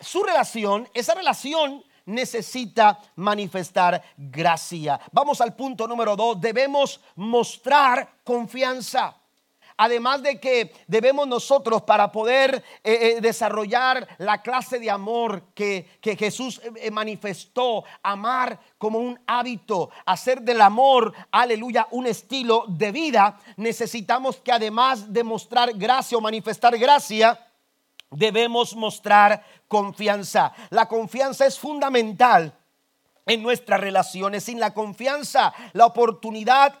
B: su relación, esa relación necesita manifestar gracia. Vamos al punto número dos. Debemos mostrar confianza. Además de que debemos nosotros para poder eh, eh, desarrollar la clase de amor que, Jesús eh, manifestó, amar como un hábito, hacer del amor, aleluya, un estilo de vida, necesitamos que además de mostrar gracia o manifestar gracia, debemos mostrar confianza. La confianza es fundamental en nuestras relaciones. Sin la confianza, la oportunidad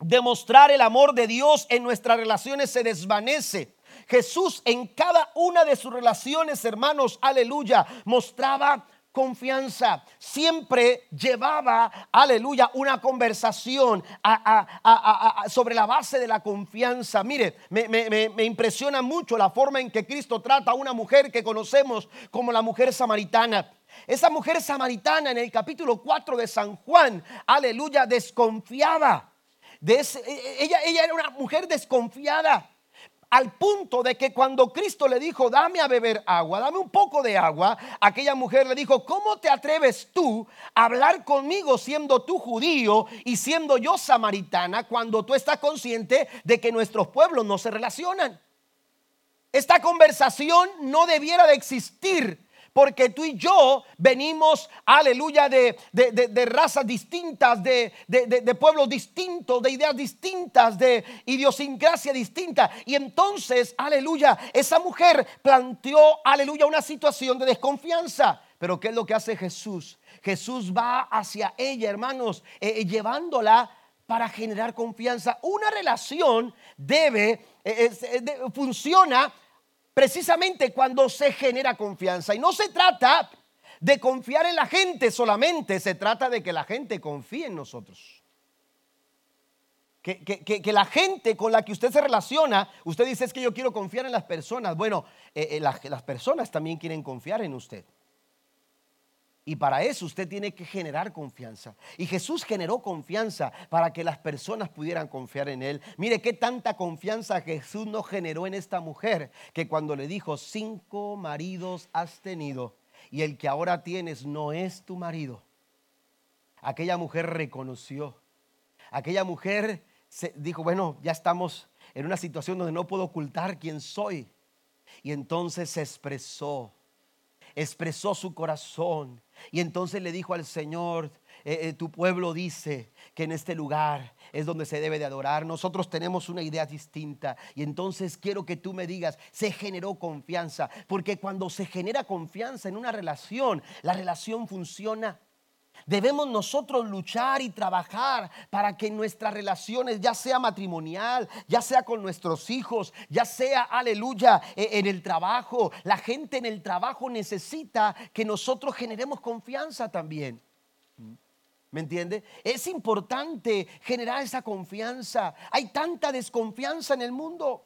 B: de mostrar el amor de Dios en nuestras relaciones se desvanece. Jesús en cada una de sus relaciones, hermanos, aleluya, mostraba confianza. Siempre llevaba, aleluya, una conversación sobre la base de la confianza. Mire, me, impresiona mucho la forma en que Cristo trata a una mujer que conocemos como la mujer samaritana. Esa mujer samaritana en el capítulo 4 de San Juan, aleluya, desconfiaba. E, e, ella, ella era una mujer desconfiada al punto de que cuando Cristo le dijo, dame a beber agua, dame un poco de agua, aquella mujer le dijo, ¿cómo te atreves tú a hablar conmigo siendo tú judío y siendo yo samaritana cuando tú estás consciente de que nuestros pueblos no se relacionan? Esta conversación no debiera de existir porque tú y yo venimos, aleluya, de, razas distintas, de, pueblos distintos, de ideas distintas, de idiosincrasia distinta. Y entonces, aleluya, esa mujer planteó, aleluya, una situación de desconfianza. Pero ¿qué es lo que hace Jesús? Jesús va hacia ella, hermanos, eh, eh, llevándola para generar confianza. Una relación debe, eh, funciona precisamente cuando se genera confianza. Y no se trata de confiar en la gente solamente, se trata de que la gente confíe en nosotros. Que, la gente con la que usted se relaciona, usted dice es que yo quiero confiar en las personas. Bueno, eh, eh, las personas también quieren confiar en usted. Y para eso usted tiene que generar confianza. Y Jesús generó confianza para que las personas pudieran confiar en Él. Mire qué tanta confianza Jesús no generó en esta mujer que cuando le dijo, cinco maridos has tenido y el que ahora tienes no es tu marido. Aquella mujer reconoció. Aquella mujer dijo, bueno, ya estamos en una situación donde no puedo ocultar quién soy. Y entonces se expresó expresó su corazón y entonces le dijo al Señor, eh, eh, tu pueblo dice que en este lugar es donde se debe de adorar. Nosotros tenemos una idea distinta y entonces quiero que tú me digas, se generó confianza, porque cuando se genera confianza en una relación, la relación funciona. Debemos nosotros luchar y trabajar para que nuestras relaciones, ya sea matrimonial, ya sea con nuestros hijos, ya sea, aleluya, e, en el trabajo, la gente en el trabajo necesita que nosotros generemos confianza también. ¿Me entiende? Es importante generar esa confianza. Hay tanta desconfianza en el mundo.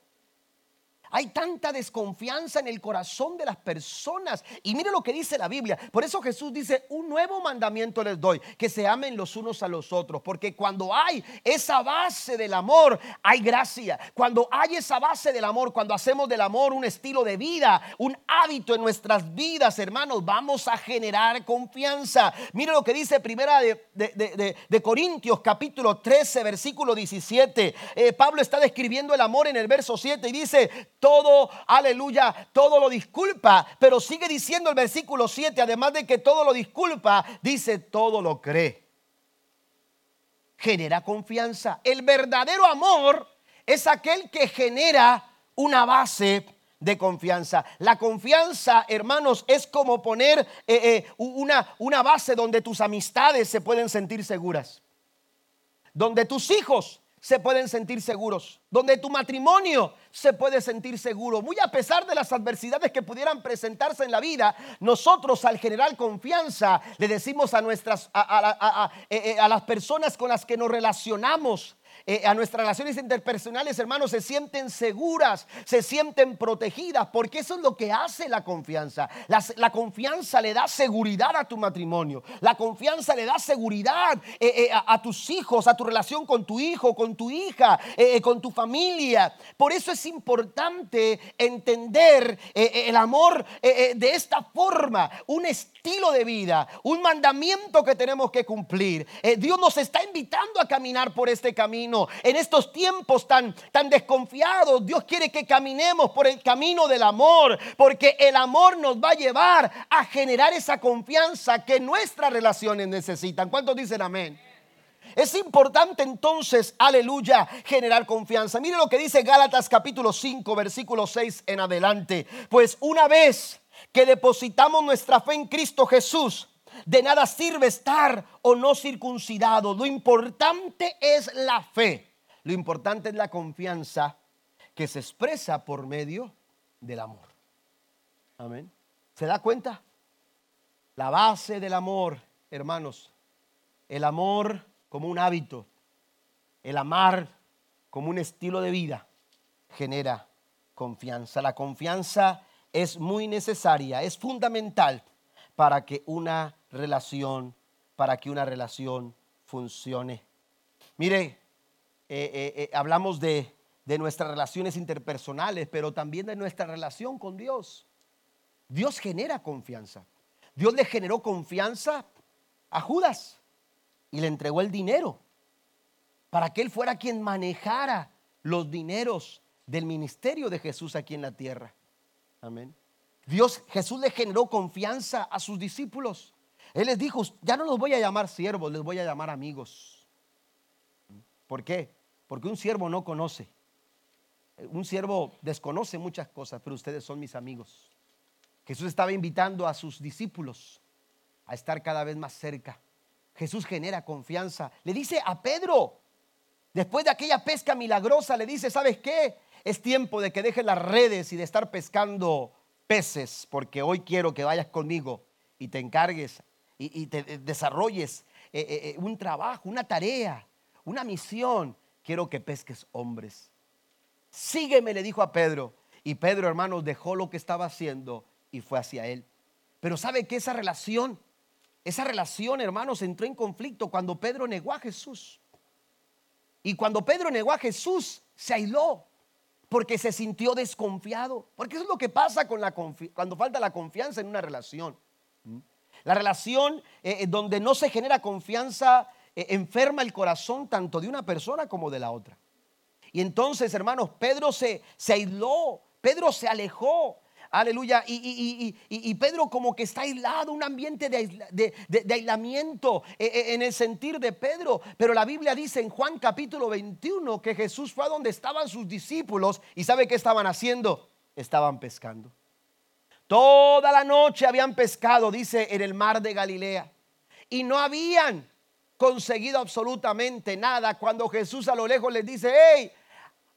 B: Hay tanta desconfianza en el corazón de las personas. Y mire lo que dice la Biblia. Por eso Jesús dice, un nuevo mandamiento les doy, que se amen los unos a los otros. Porque cuando hay esa base del amor, hay gracia. Cuando hay esa base del amor, cuando hacemos del amor un estilo de vida, un hábito en nuestras vidas, hermanos, vamos a generar confianza. Mire lo que dice primera de, Corintios capítulo 13, versículo 17. Eh, Pablo está describiendo el amor en el verso 7 y dice, todo, aleluya, todo lo disculpa. Pero sigue diciendo el versículo 7, además de que todo lo disculpa, dice todo lo cree. Genera confianza. El verdadero amor es aquel que genera una base de confianza. La confianza, hermanos, es como poner eh, eh, una, una base donde tus amistades se pueden sentir seguras, donde tus hijos se pueden sentir seguros, donde tu matrimonio se puede sentir seguro. Muy a pesar de las adversidades que pudieran presentarse en la vida, nosotros al generar confianza le decimos a nuestras a, eh, eh, a las personas con las que nos relacionamos, eh, a nuestras relaciones interpersonales, hermanos, se sienten seguras, se sienten protegidas, porque eso es lo que hace la confianza. La, confianza le da seguridad a tu matrimonio, la confianza le da seguridad eh, eh, a, tus hijos, a tu relación con tu hijo, con tu hija, con tu familia. Por eso es importante entender el amor de esta forma, un estilo de vida, un mandamiento que tenemos que cumplir. Dios nos está invitando a caminar por este camino en estos tiempos tan, tan desconfiados, Dios quiere que caminemos por el camino del amor, porque el amor nos va a llevar a generar esa confianza que nuestras relaciones necesitan. ¿Cuántos dicen amén? Es importante entonces, aleluya, generar confianza. Mire lo que dice Gálatas capítulo 5, versículo 6 en adelante. Pues una vez que depositamos nuestra fe en Cristo Jesús, de nada sirve estar o no circuncidado. Lo importante es la fe. Lo importante es la confianza que se expresa por medio del amor. Amén. ¿Se da cuenta? La base del amor, hermanos. El amor como un hábito. El amar como un estilo de vida genera confianza. La confianza es muy necesaria, es fundamental para que una relación, para que una relación funcione. Mire, eh, eh, eh, hablamos de, de nuestras relaciones interpersonales, pero también de nuestra relación con Dios. Dios genera confianza. Dios le generó confianza a Judas y le entregó el dinero para que él fuera quien manejara los dineros del ministerio de Jesús aquí en la tierra. Amén. Dios, Jesús le generó confianza a sus discípulos. Él les dijo, ya no los voy a llamar siervos, les voy a llamar amigos. ¿Por qué? Porque un siervo no conoce. Un siervo desconoce muchas cosas, pero ustedes son mis amigos. Jesús estaba invitando a sus discípulos a estar cada vez más cerca. Jesús genera confianza. Le dice a Pedro, después de aquella pesca milagrosa, le dice, ¿sabes qué? Es tiempo de que dejes las redes y de estar pescando peces, porque hoy quiero que vayas conmigo y te encargues y, te desarrolles eh, eh, eh, un trabajo, una tarea, una misión. Quiero que pesques hombres. Sígueme, le dijo a Pedro. Y Pedro, hermanos, dejó lo que estaba haciendo y fue hacia él. Pero sabe que esa relación, esa relación, hermanos, entró en conflicto cuando Pedro negó a Jesús. Y cuando Pedro negó a Jesús, se aisló porque se sintió desconfiado. Porque eso es lo que pasa con la cuando falta la confianza en una relación. La relación eh, eh, donde no se genera confianza eh, enferma el corazón tanto de una persona como de la otra. Y entonces, hermanos, Pedro se, se aisló, Pedro se alejó. Aleluya. Y, Pedro como que está aislado, un ambiente de, aislamiento eh, eh, en el sentir de Pedro. Pero la Biblia dice en Juan capítulo 21 que Jesús fue a donde estaban sus discípulos y ¿sabe qué estaban haciendo? Estaban pescando. Toda la noche habían pescado, dice, en el mar de Galilea. Y no habían conseguido absolutamente nada cuando Jesús a lo lejos les dice, hey,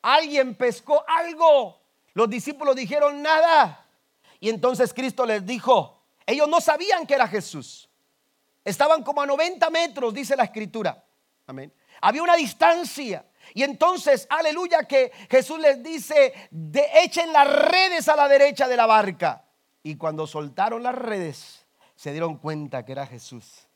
B: alguien pescó algo. Los discípulos dijeron nada. Y entonces Cristo les dijo, ellos no sabían que era Jesús. Estaban como a 90 metros, dice la escritura. Amén. Había una distancia. Y entonces, aleluya, que Jesús les dice, de, echen las redes a la derecha de la barca. Y cuando soltaron las redes, se dieron cuenta que era Jesús.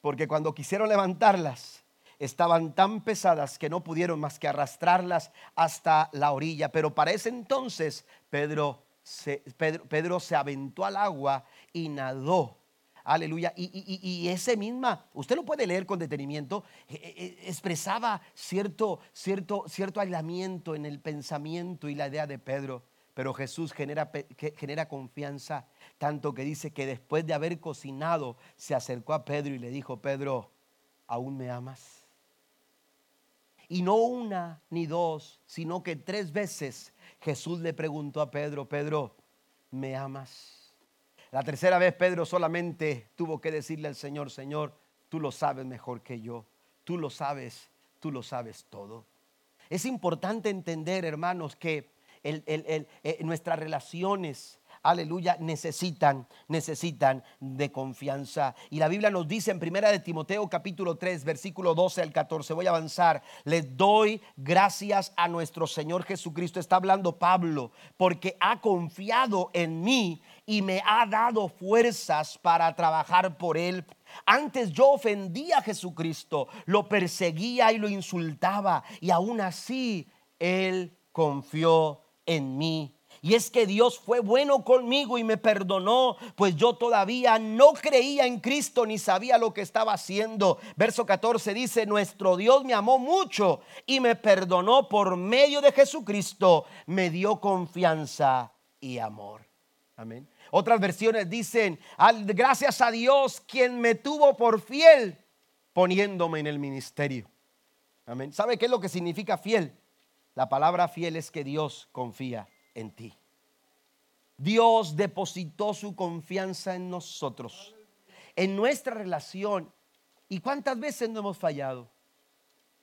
B: Porque cuando quisieron levantarlas, estaban tan pesadas que no pudieron más que arrastrarlas hasta la orilla. Pero para ese entonces Pedro se, Pedro, se aventó al agua y nadó. Aleluya. Y, ese misma, usted lo puede leer con detenimiento, e, e, e, expresaba cierto, cierto, cierto aislamiento en el pensamiento y la idea de Pedro. Pero Jesús genera, genera confianza, tanto que dice que después de haber cocinado, se acercó a Pedro y le dijo, Pedro, ¿aún me amas? Y no una ni dos, sino que tres veces Jesús le preguntó a Pedro, Pedro, ¿me amas? La tercera vez Pedro solamente tuvo que decirle al Señor, Señor, tú lo sabes mejor que yo, tú lo sabes, tú lo sabes todo. Es importante entender, hermanos, que eh, nuestras relaciones aleluya, necesitan, necesitan de confianza. Y la Biblia nos dice en primera de Timoteo capítulo 3, versículo 12 al 14, voy a avanzar, les doy gracias a nuestro Señor Jesucristo, está hablando Pablo, porque ha confiado en mí y me ha dado fuerzas para trabajar por él. Antes yo ofendía a Jesucristo, lo perseguía y lo insultaba, y aún así él confió en mí y es que Dios fue bueno conmigo y me perdonó, pues yo todavía no creía en Cristo ni sabía lo que estaba haciendo. Verso 14 dice, nuestro Dios me amó mucho y me perdonó por medio de Jesucristo, me dio confianza y amor. Amén. Otras versiones dicen, gracias a Dios quien me tuvo por fiel poniéndome en el ministerio. Amén. ¿Sabe qué es lo que significa fiel? La palabra fiel es que Dios confía en ti. Dios depositó su confianza en nosotros, en nuestra relación. ¿Y cuántas veces no hemos fallado?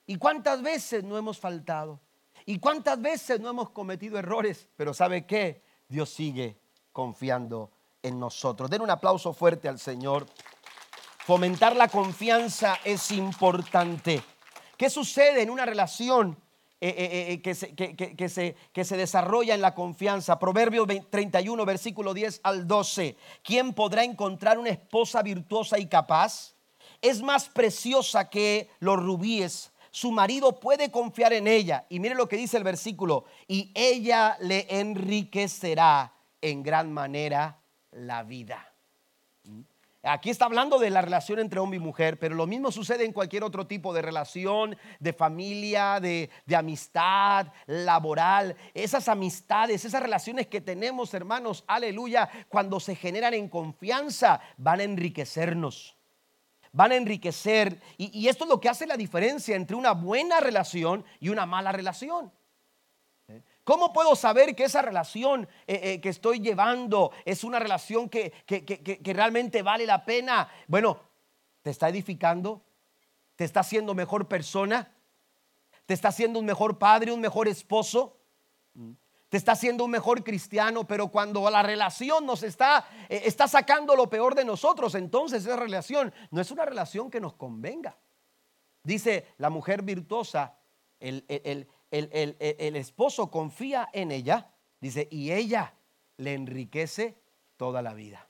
B: ¿Y cuántas veces no hemos faltado? ¿Y cuántas veces no hemos cometido errores? Pero ¿sabe qué? Dios sigue confiando en nosotros. Den un aplauso fuerte al Señor. Fomentar la confianza es importante. ¿Qué sucede en una relación eh, eh, eh, que, se, que, se, que se desarrolla en la confianza. Proverbios 31, versículo 10 al 12. ¿Quién podrá encontrar una esposa virtuosa y capaz? Es más preciosa que los rubíes. Su marido puede confiar en ella. Y mire lo que dice el versículo. Y ella le enriquecerá en gran manera la vida. Aquí está hablando de la relación entre hombre y mujer, pero lo mismo sucede en cualquier otro tipo de relación, de familia, de, amistad, laboral. Esas amistades, esas relaciones que tenemos, hermanos, aleluya, cuando se generan en confianza, van a enriquecernos. Van a enriquecer. y esto es lo que hace la diferencia entre una buena relación y una mala relación. ¿Cómo puedo saber que esa relación eh, eh, que estoy llevando es una relación que, que, realmente vale la pena? Bueno, ¿te está edificando? ¿Te está haciendo mejor persona? ¿Te está haciendo un mejor padre, un mejor esposo? te está haciendo un mejor cristiano, pero cuando la relación nos está, eh, está sacando lo peor de nosotros, entonces esa relación no es una relación que nos convenga. Dice la mujer virtuosa, el, el, el, esposo confía en ella, dice, y ella le enriquece toda la vida.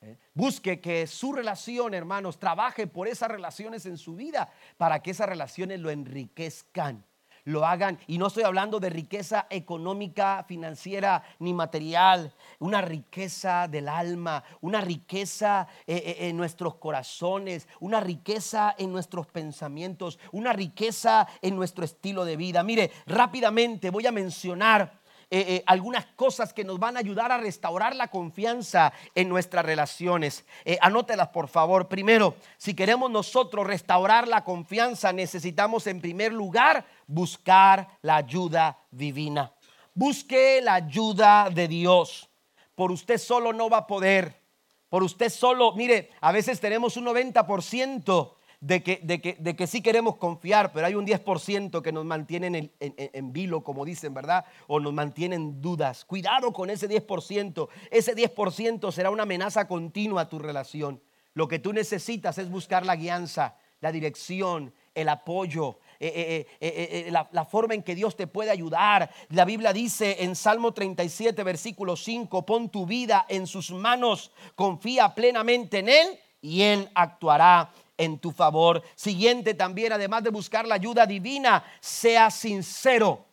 B: ¿Eh? Busque que su relación, hermanos, trabaje por esas relaciones en su vida para que esas relaciones lo enriquezcan lo hagan. Y no estoy hablando de riqueza económica, financiera ni material, una riqueza del alma, una riqueza eh, eh, en nuestros corazones, una riqueza en nuestros pensamientos, una riqueza en nuestro estilo de vida. Mire, rápidamente voy a mencionar eh, algunas cosas que nos van a ayudar a restaurar la confianza en nuestras relaciones. Anótelas, por favor. Primero, si queremos nosotros restaurar la confianza, necesitamos en primer lugar buscar la ayuda divina. Busque la ayuda de Dios. Por usted solo no va a poder. Por usted solo, mire, a veces tenemos un 90% de que, de, que, de que, sí queremos confiar, pero hay un 10% que nos mantienen en, en, vilo, como dicen, ¿verdad? O nos mantienen dudas. Cuidado con ese 10%. Ese 10% será una amenaza continua a tu relación. Lo que tú necesitas es buscar la guianza, la dirección, el apoyo, eh, eh, eh, la, forma en que Dios te puede ayudar. La Biblia dice en Salmo 37, versículo 5, pon tu vida en sus manos, confía plenamente en Él y Él actuará en tu favor. Siguiente también, además de buscar la ayuda divina, sea sincero,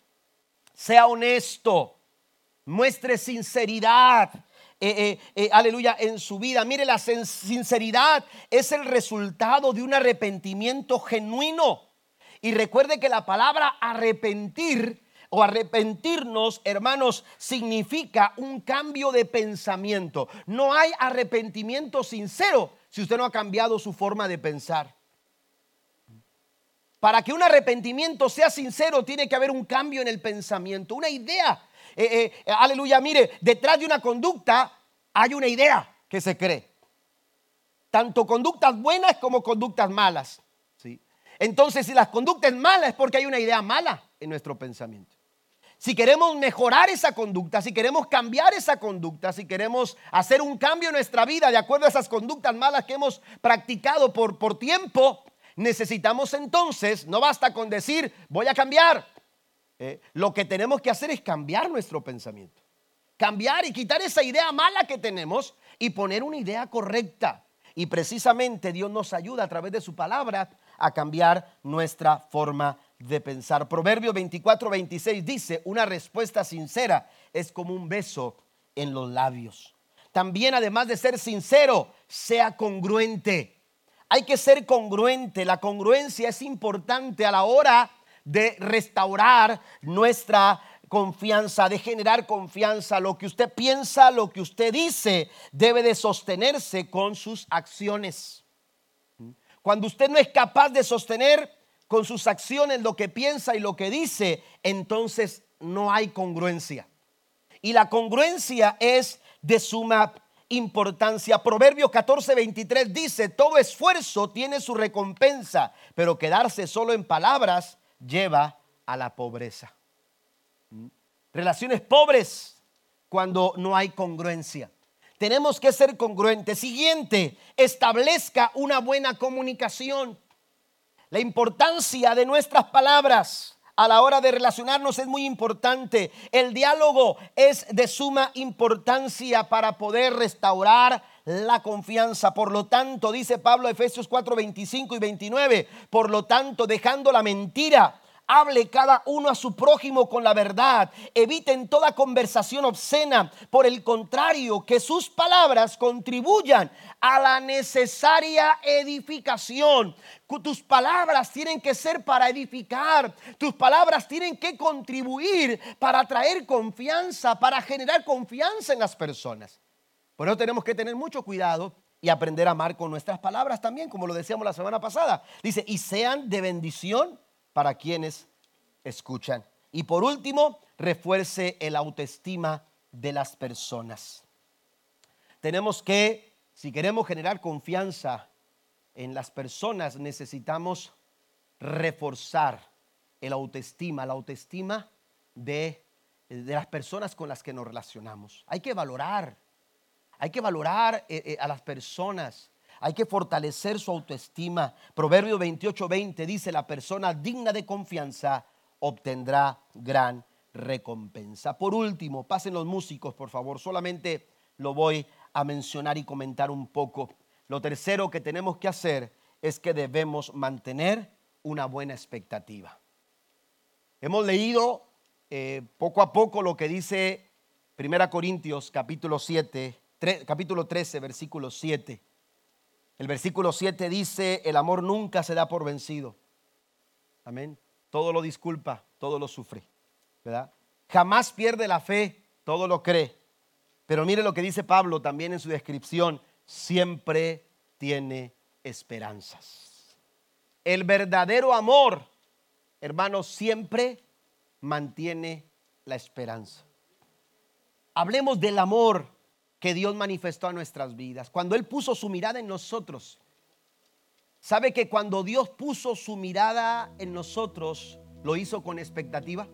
B: sea honesto, muestre sinceridad. Aleluya, en su vida. Mire, la sinceridad es el resultado de un arrepentimiento genuino. Y recuerde que la palabra arrepentir o arrepentirnos, hermanos, significa un cambio de pensamiento. No hay arrepentimiento sincero si usted no ha cambiado su forma de pensar. Para que un arrepentimiento sea sincero, tiene que haber un cambio en el pensamiento, una idea. Eh, eh, aleluya, mire, detrás de una conducta hay una idea que se cree. Tanto conductas buenas como conductas malas. Entonces, si las conductas malas es porque hay una idea mala en nuestro pensamiento. Si queremos mejorar esa conducta, si queremos cambiar esa conducta, si queremos hacer un cambio en nuestra vida de acuerdo a esas conductas malas que hemos practicado por, por tiempo, necesitamos entonces, no basta con decir, voy a cambiar. Eh, lo que tenemos que hacer es cambiar nuestro pensamiento. Cambiar y quitar esa idea mala que tenemos y poner una idea correcta. Y precisamente Dios nos ayuda a través de su palabra a cambiar nuestra forma de pensar. Proverbio 24, 26 dice, una respuesta sincera es como un beso en los labios. También además de ser sincero, sea congruente. Hay que ser congruente. La congruencia es importante a la hora de restaurar nuestra confianza, de generar confianza. Lo que usted piensa, lo que usted dice, debe de sostenerse con sus acciones. Cuando usted no es capaz de sostener con sus acciones lo que piensa y lo que dice, entonces no hay congruencia. Y la congruencia es de suma importancia. Proverbios 14, 23 dice, todo esfuerzo tiene su recompensa, pero quedarse solo en palabras lleva a la pobreza. Relaciones pobres cuando no hay congruencia. Tenemos que ser congruentes. Siguiente, establezca una buena comunicación. La importancia de nuestras palabras a la hora de relacionarnos es muy importante. El diálogo es de suma importancia para poder restaurar la confianza. Por lo tanto, dice Pablo Efesios 4, 25 y 29, por lo tanto, dejando la mentira Hable cada uno a su prójimo con la verdad. Eviten toda conversación obscena. Por el contrario, que sus palabras contribuyan a la necesaria edificación. Tus palabras tienen que ser para edificar. Tus palabras tienen que contribuir para traer confianza, para generar confianza en las personas. Por eso tenemos que tener mucho cuidado y aprender a amar con nuestras palabras también, como lo decíamos la semana pasada. Dice, y sean de bendición para quienes escuchan. Y por último, refuerce el autoestima de las personas. Tenemos que, si queremos generar confianza en las personas, necesitamos reforzar el autoestima, la autoestima de, de las personas con las que nos relacionamos. Hay que valorar, hay que valorar eh, eh, a las personas. Hay que fortalecer su autoestima. Proverbio 28, 20 dice, la persona digna de confianza obtendrá gran recompensa. Por último, pasen los músicos, por favor. Solamente lo voy a mencionar y comentar un poco. Lo tercero que tenemos que hacer es que debemos mantener una buena expectativa. Hemos leído eh, poco a poco lo que dice 1 Corintios capítulo 7, capítulo 13, versículo 7. El versículo 7 dice, el amor nunca se da por vencido. Amén. Todo lo disculpa, todo lo sufre. ¿Verdad? Jamás pierde la fe, todo lo cree. Pero mire lo que dice Pablo también en su descripción, siempre tiene esperanzas. El verdadero amor, hermanos, siempre mantiene la esperanza. Hablemos del amor que Dios manifestó a nuestras vidas. Cuando Él puso su mirada en nosotros, ¿sabe que cuando Dios puso su mirada en nosotros, lo hizo con expectativa?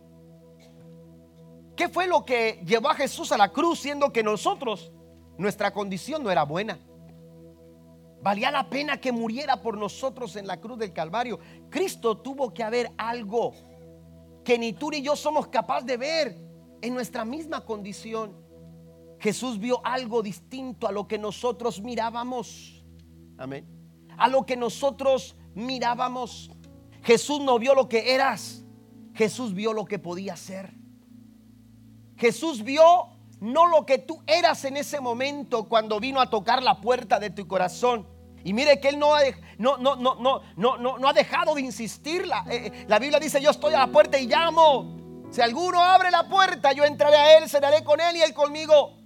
B: ¿Qué fue lo que llevó a Jesús a la cruz siendo que nosotros, nuestra condición no era buena? Valía la pena que muriera por nosotros en la cruz del Calvario. Cristo tuvo que haber algo que ni tú ni yo somos capaces de ver en nuestra misma condición. Jesús vio algo distinto a lo que nosotros mirábamos. Amén. A lo que nosotros mirábamos. Jesús no vio lo que eras. Jesús vio lo que podía ser. Jesús vio no lo que tú eras en ese momento cuando vino a tocar la puerta de tu corazón. Y mire que Él no ha, no, no, no, no, no, no, ha dejado de insistir. La, eh, eh, la Biblia dice, yo estoy a la puerta y llamo. Si alguno abre la puerta, yo entraré a Él, cenaré con Él y Él conmigo.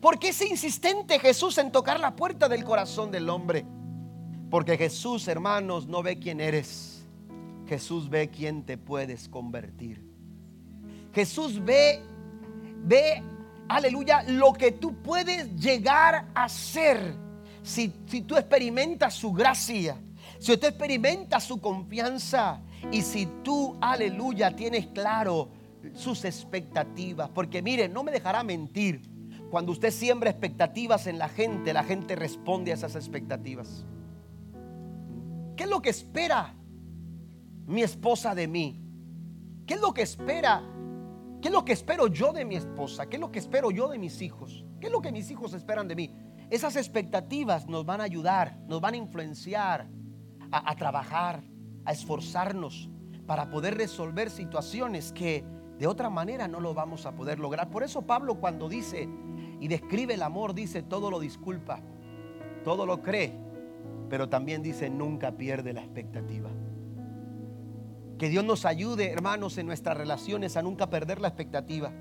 B: ¿Por qué es insistente Jesús en tocar la puerta del corazón del hombre? Porque Jesús, hermanos, no ve quién eres. Jesús ve quién te puedes convertir. Jesús ve, ve, aleluya, lo que tú puedes llegar a ser si, si tú experimentas su gracia, si tú experimentas su confianza y si tú, aleluya, tienes claro sus expectativas. Porque mire, no me dejará mentir. Cuando usted siembra expectativas en la gente, la gente responde a esas expectativas. ¿Qué es lo que espera mi esposa de mí? ¿Qué es lo que espera? ¿Qué es lo que espero yo de mi esposa? ¿Qué es lo que espero yo de mis hijos? ¿Qué es lo que mis hijos esperan de mí? Esas expectativas nos van a ayudar, nos van a influenciar a, a trabajar, a esforzarnos para poder resolver situaciones que de otra manera no lo vamos a poder lograr. Por eso Pablo cuando dice y describe el amor, dice todo lo disculpa, todo lo cree, pero también dice nunca pierde la expectativa. Que Dios nos ayude, hermanos, en nuestras relaciones a nunca perder la expectativa.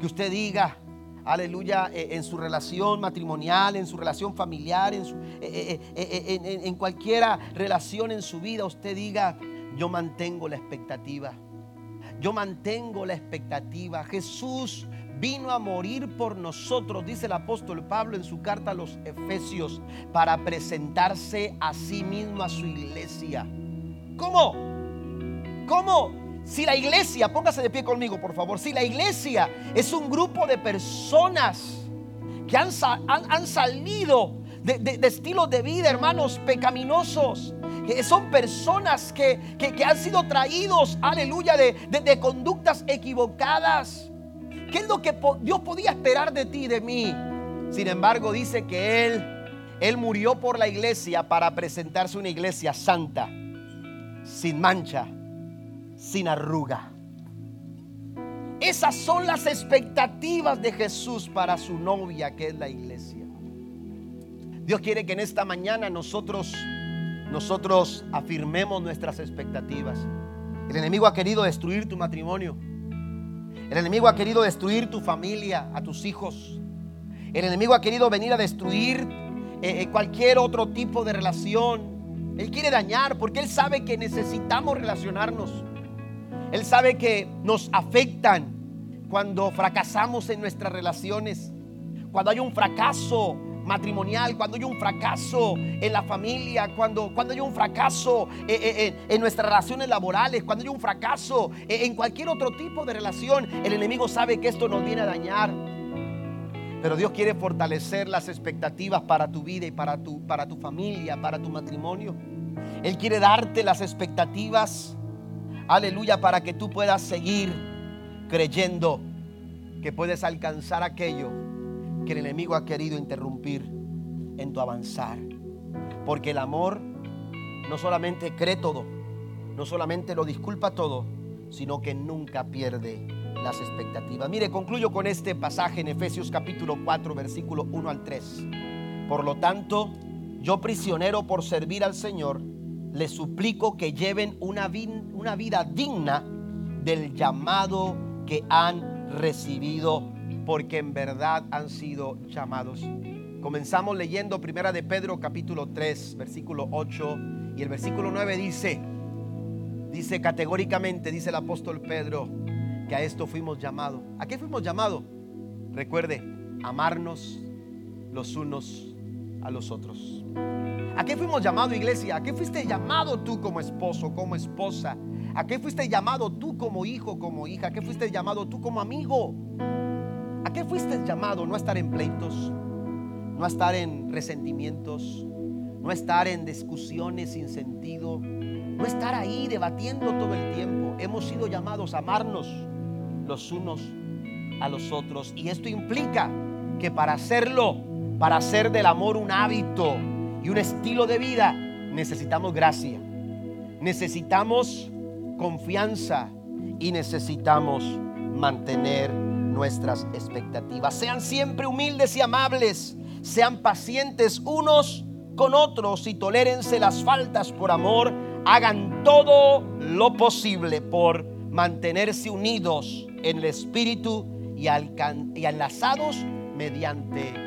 B: Que usted diga, aleluya, eh, en su relación matrimonial, en su relación familiar, en, eh, eh, en, cualquiera relación en su vida, usted diga, yo mantengo la expectativa. Yo mantengo la expectativa. Jesús vino a morir por nosotros, dice el apóstol Pablo en su carta a los Efesios, para presentarse a sí mismo a su iglesia. ¿Cómo? ¿Cómo? Si la iglesia, póngase de pie conmigo por favor, si la iglesia es un grupo de personas que han, han, salido de, estilos de vida, hermanos, pecaminosos, que son personas que, han sido traídos, aleluya, de, de conductas equivocadas ¿Qué es lo que Dios podía esperar de ti y de mí? Sin embargo, dice que Él, Él murió por la iglesia para presentarse una iglesia santa, sin mancha, sin arruga. Esas son las expectativas de Jesús para su novia, que es la iglesia. Dios quiere que en esta mañana nosotros nosotros afirmemos nuestras expectativas. El enemigo ha querido destruir tu matrimonio. El enemigo ha querido destruir tu familia, a tus hijos. El enemigo ha querido venir a destruir eh, eh, cualquier otro tipo de relación. Él quiere dañar porque él sabe que necesitamos relacionarnos. Él sabe que nos afectan cuando fracasamos en nuestras relaciones. Cuando hay un fracaso matrimonial, cuando hay un fracaso en la familia, cuando, cuando hay un fracaso eh, eh, eh, en, nuestras relaciones laborales, cuando hay un fracaso en cualquier otro tipo de relación, el enemigo sabe que esto nos viene a dañar. Pero Dios quiere fortalecer las expectativas para tu vida y para tu, para tu familia, para tu matrimonio. Él quiere darte las expectativas, aleluya, para que tú puedas seguir creyendo que puedes alcanzar aquello que el enemigo ha querido interrumpir en tu avanzar. Porque el amor no solamente cree todo, no solamente lo disculpa todo, sino que nunca pierde las expectativas. Mire, concluyo con este pasaje en Efesios capítulo 4, versículo 1 al 3. Por lo tanto, yo prisionero por servir al Señor, les suplico que lleven una, una vida digna del llamado que han recibido porque en verdad han sido llamados. Comenzamos leyendo Primera de Pedro capítulo 3, versículo 8 y el versículo 9 dice, dice categóricamente, dice el apóstol Pedro, que a esto fuimos llamados. ¿A qué fuimos llamados? Recuerde, amarnos los unos a los otros. ¿A qué fuimos llamados, iglesia? ¿A qué fuiste llamado tú como esposo, como esposa? ¿A qué fuiste llamado tú como hijo, como hija? ¿A qué fuiste llamado tú como amigo? ¿A qué fuiste llamado? No a estar en pleitos, no a estar en resentimientos, no estar en discusiones sin sentido, no estar ahí debatiendo todo el tiempo. Hemos sido llamados a amarnos los unos a los otros. Y esto implica que para hacerlo, para hacer del amor un hábito y un estilo de vida, necesitamos gracia, necesitamos confianza y necesitamos mantener nuestras expectativas. Sean siempre humildes y amables, sean pacientes unos con otros y tolérense las faltas por amor. Hagan todo lo posible por mantenerse unidos en el espíritu y, enlazados mediante.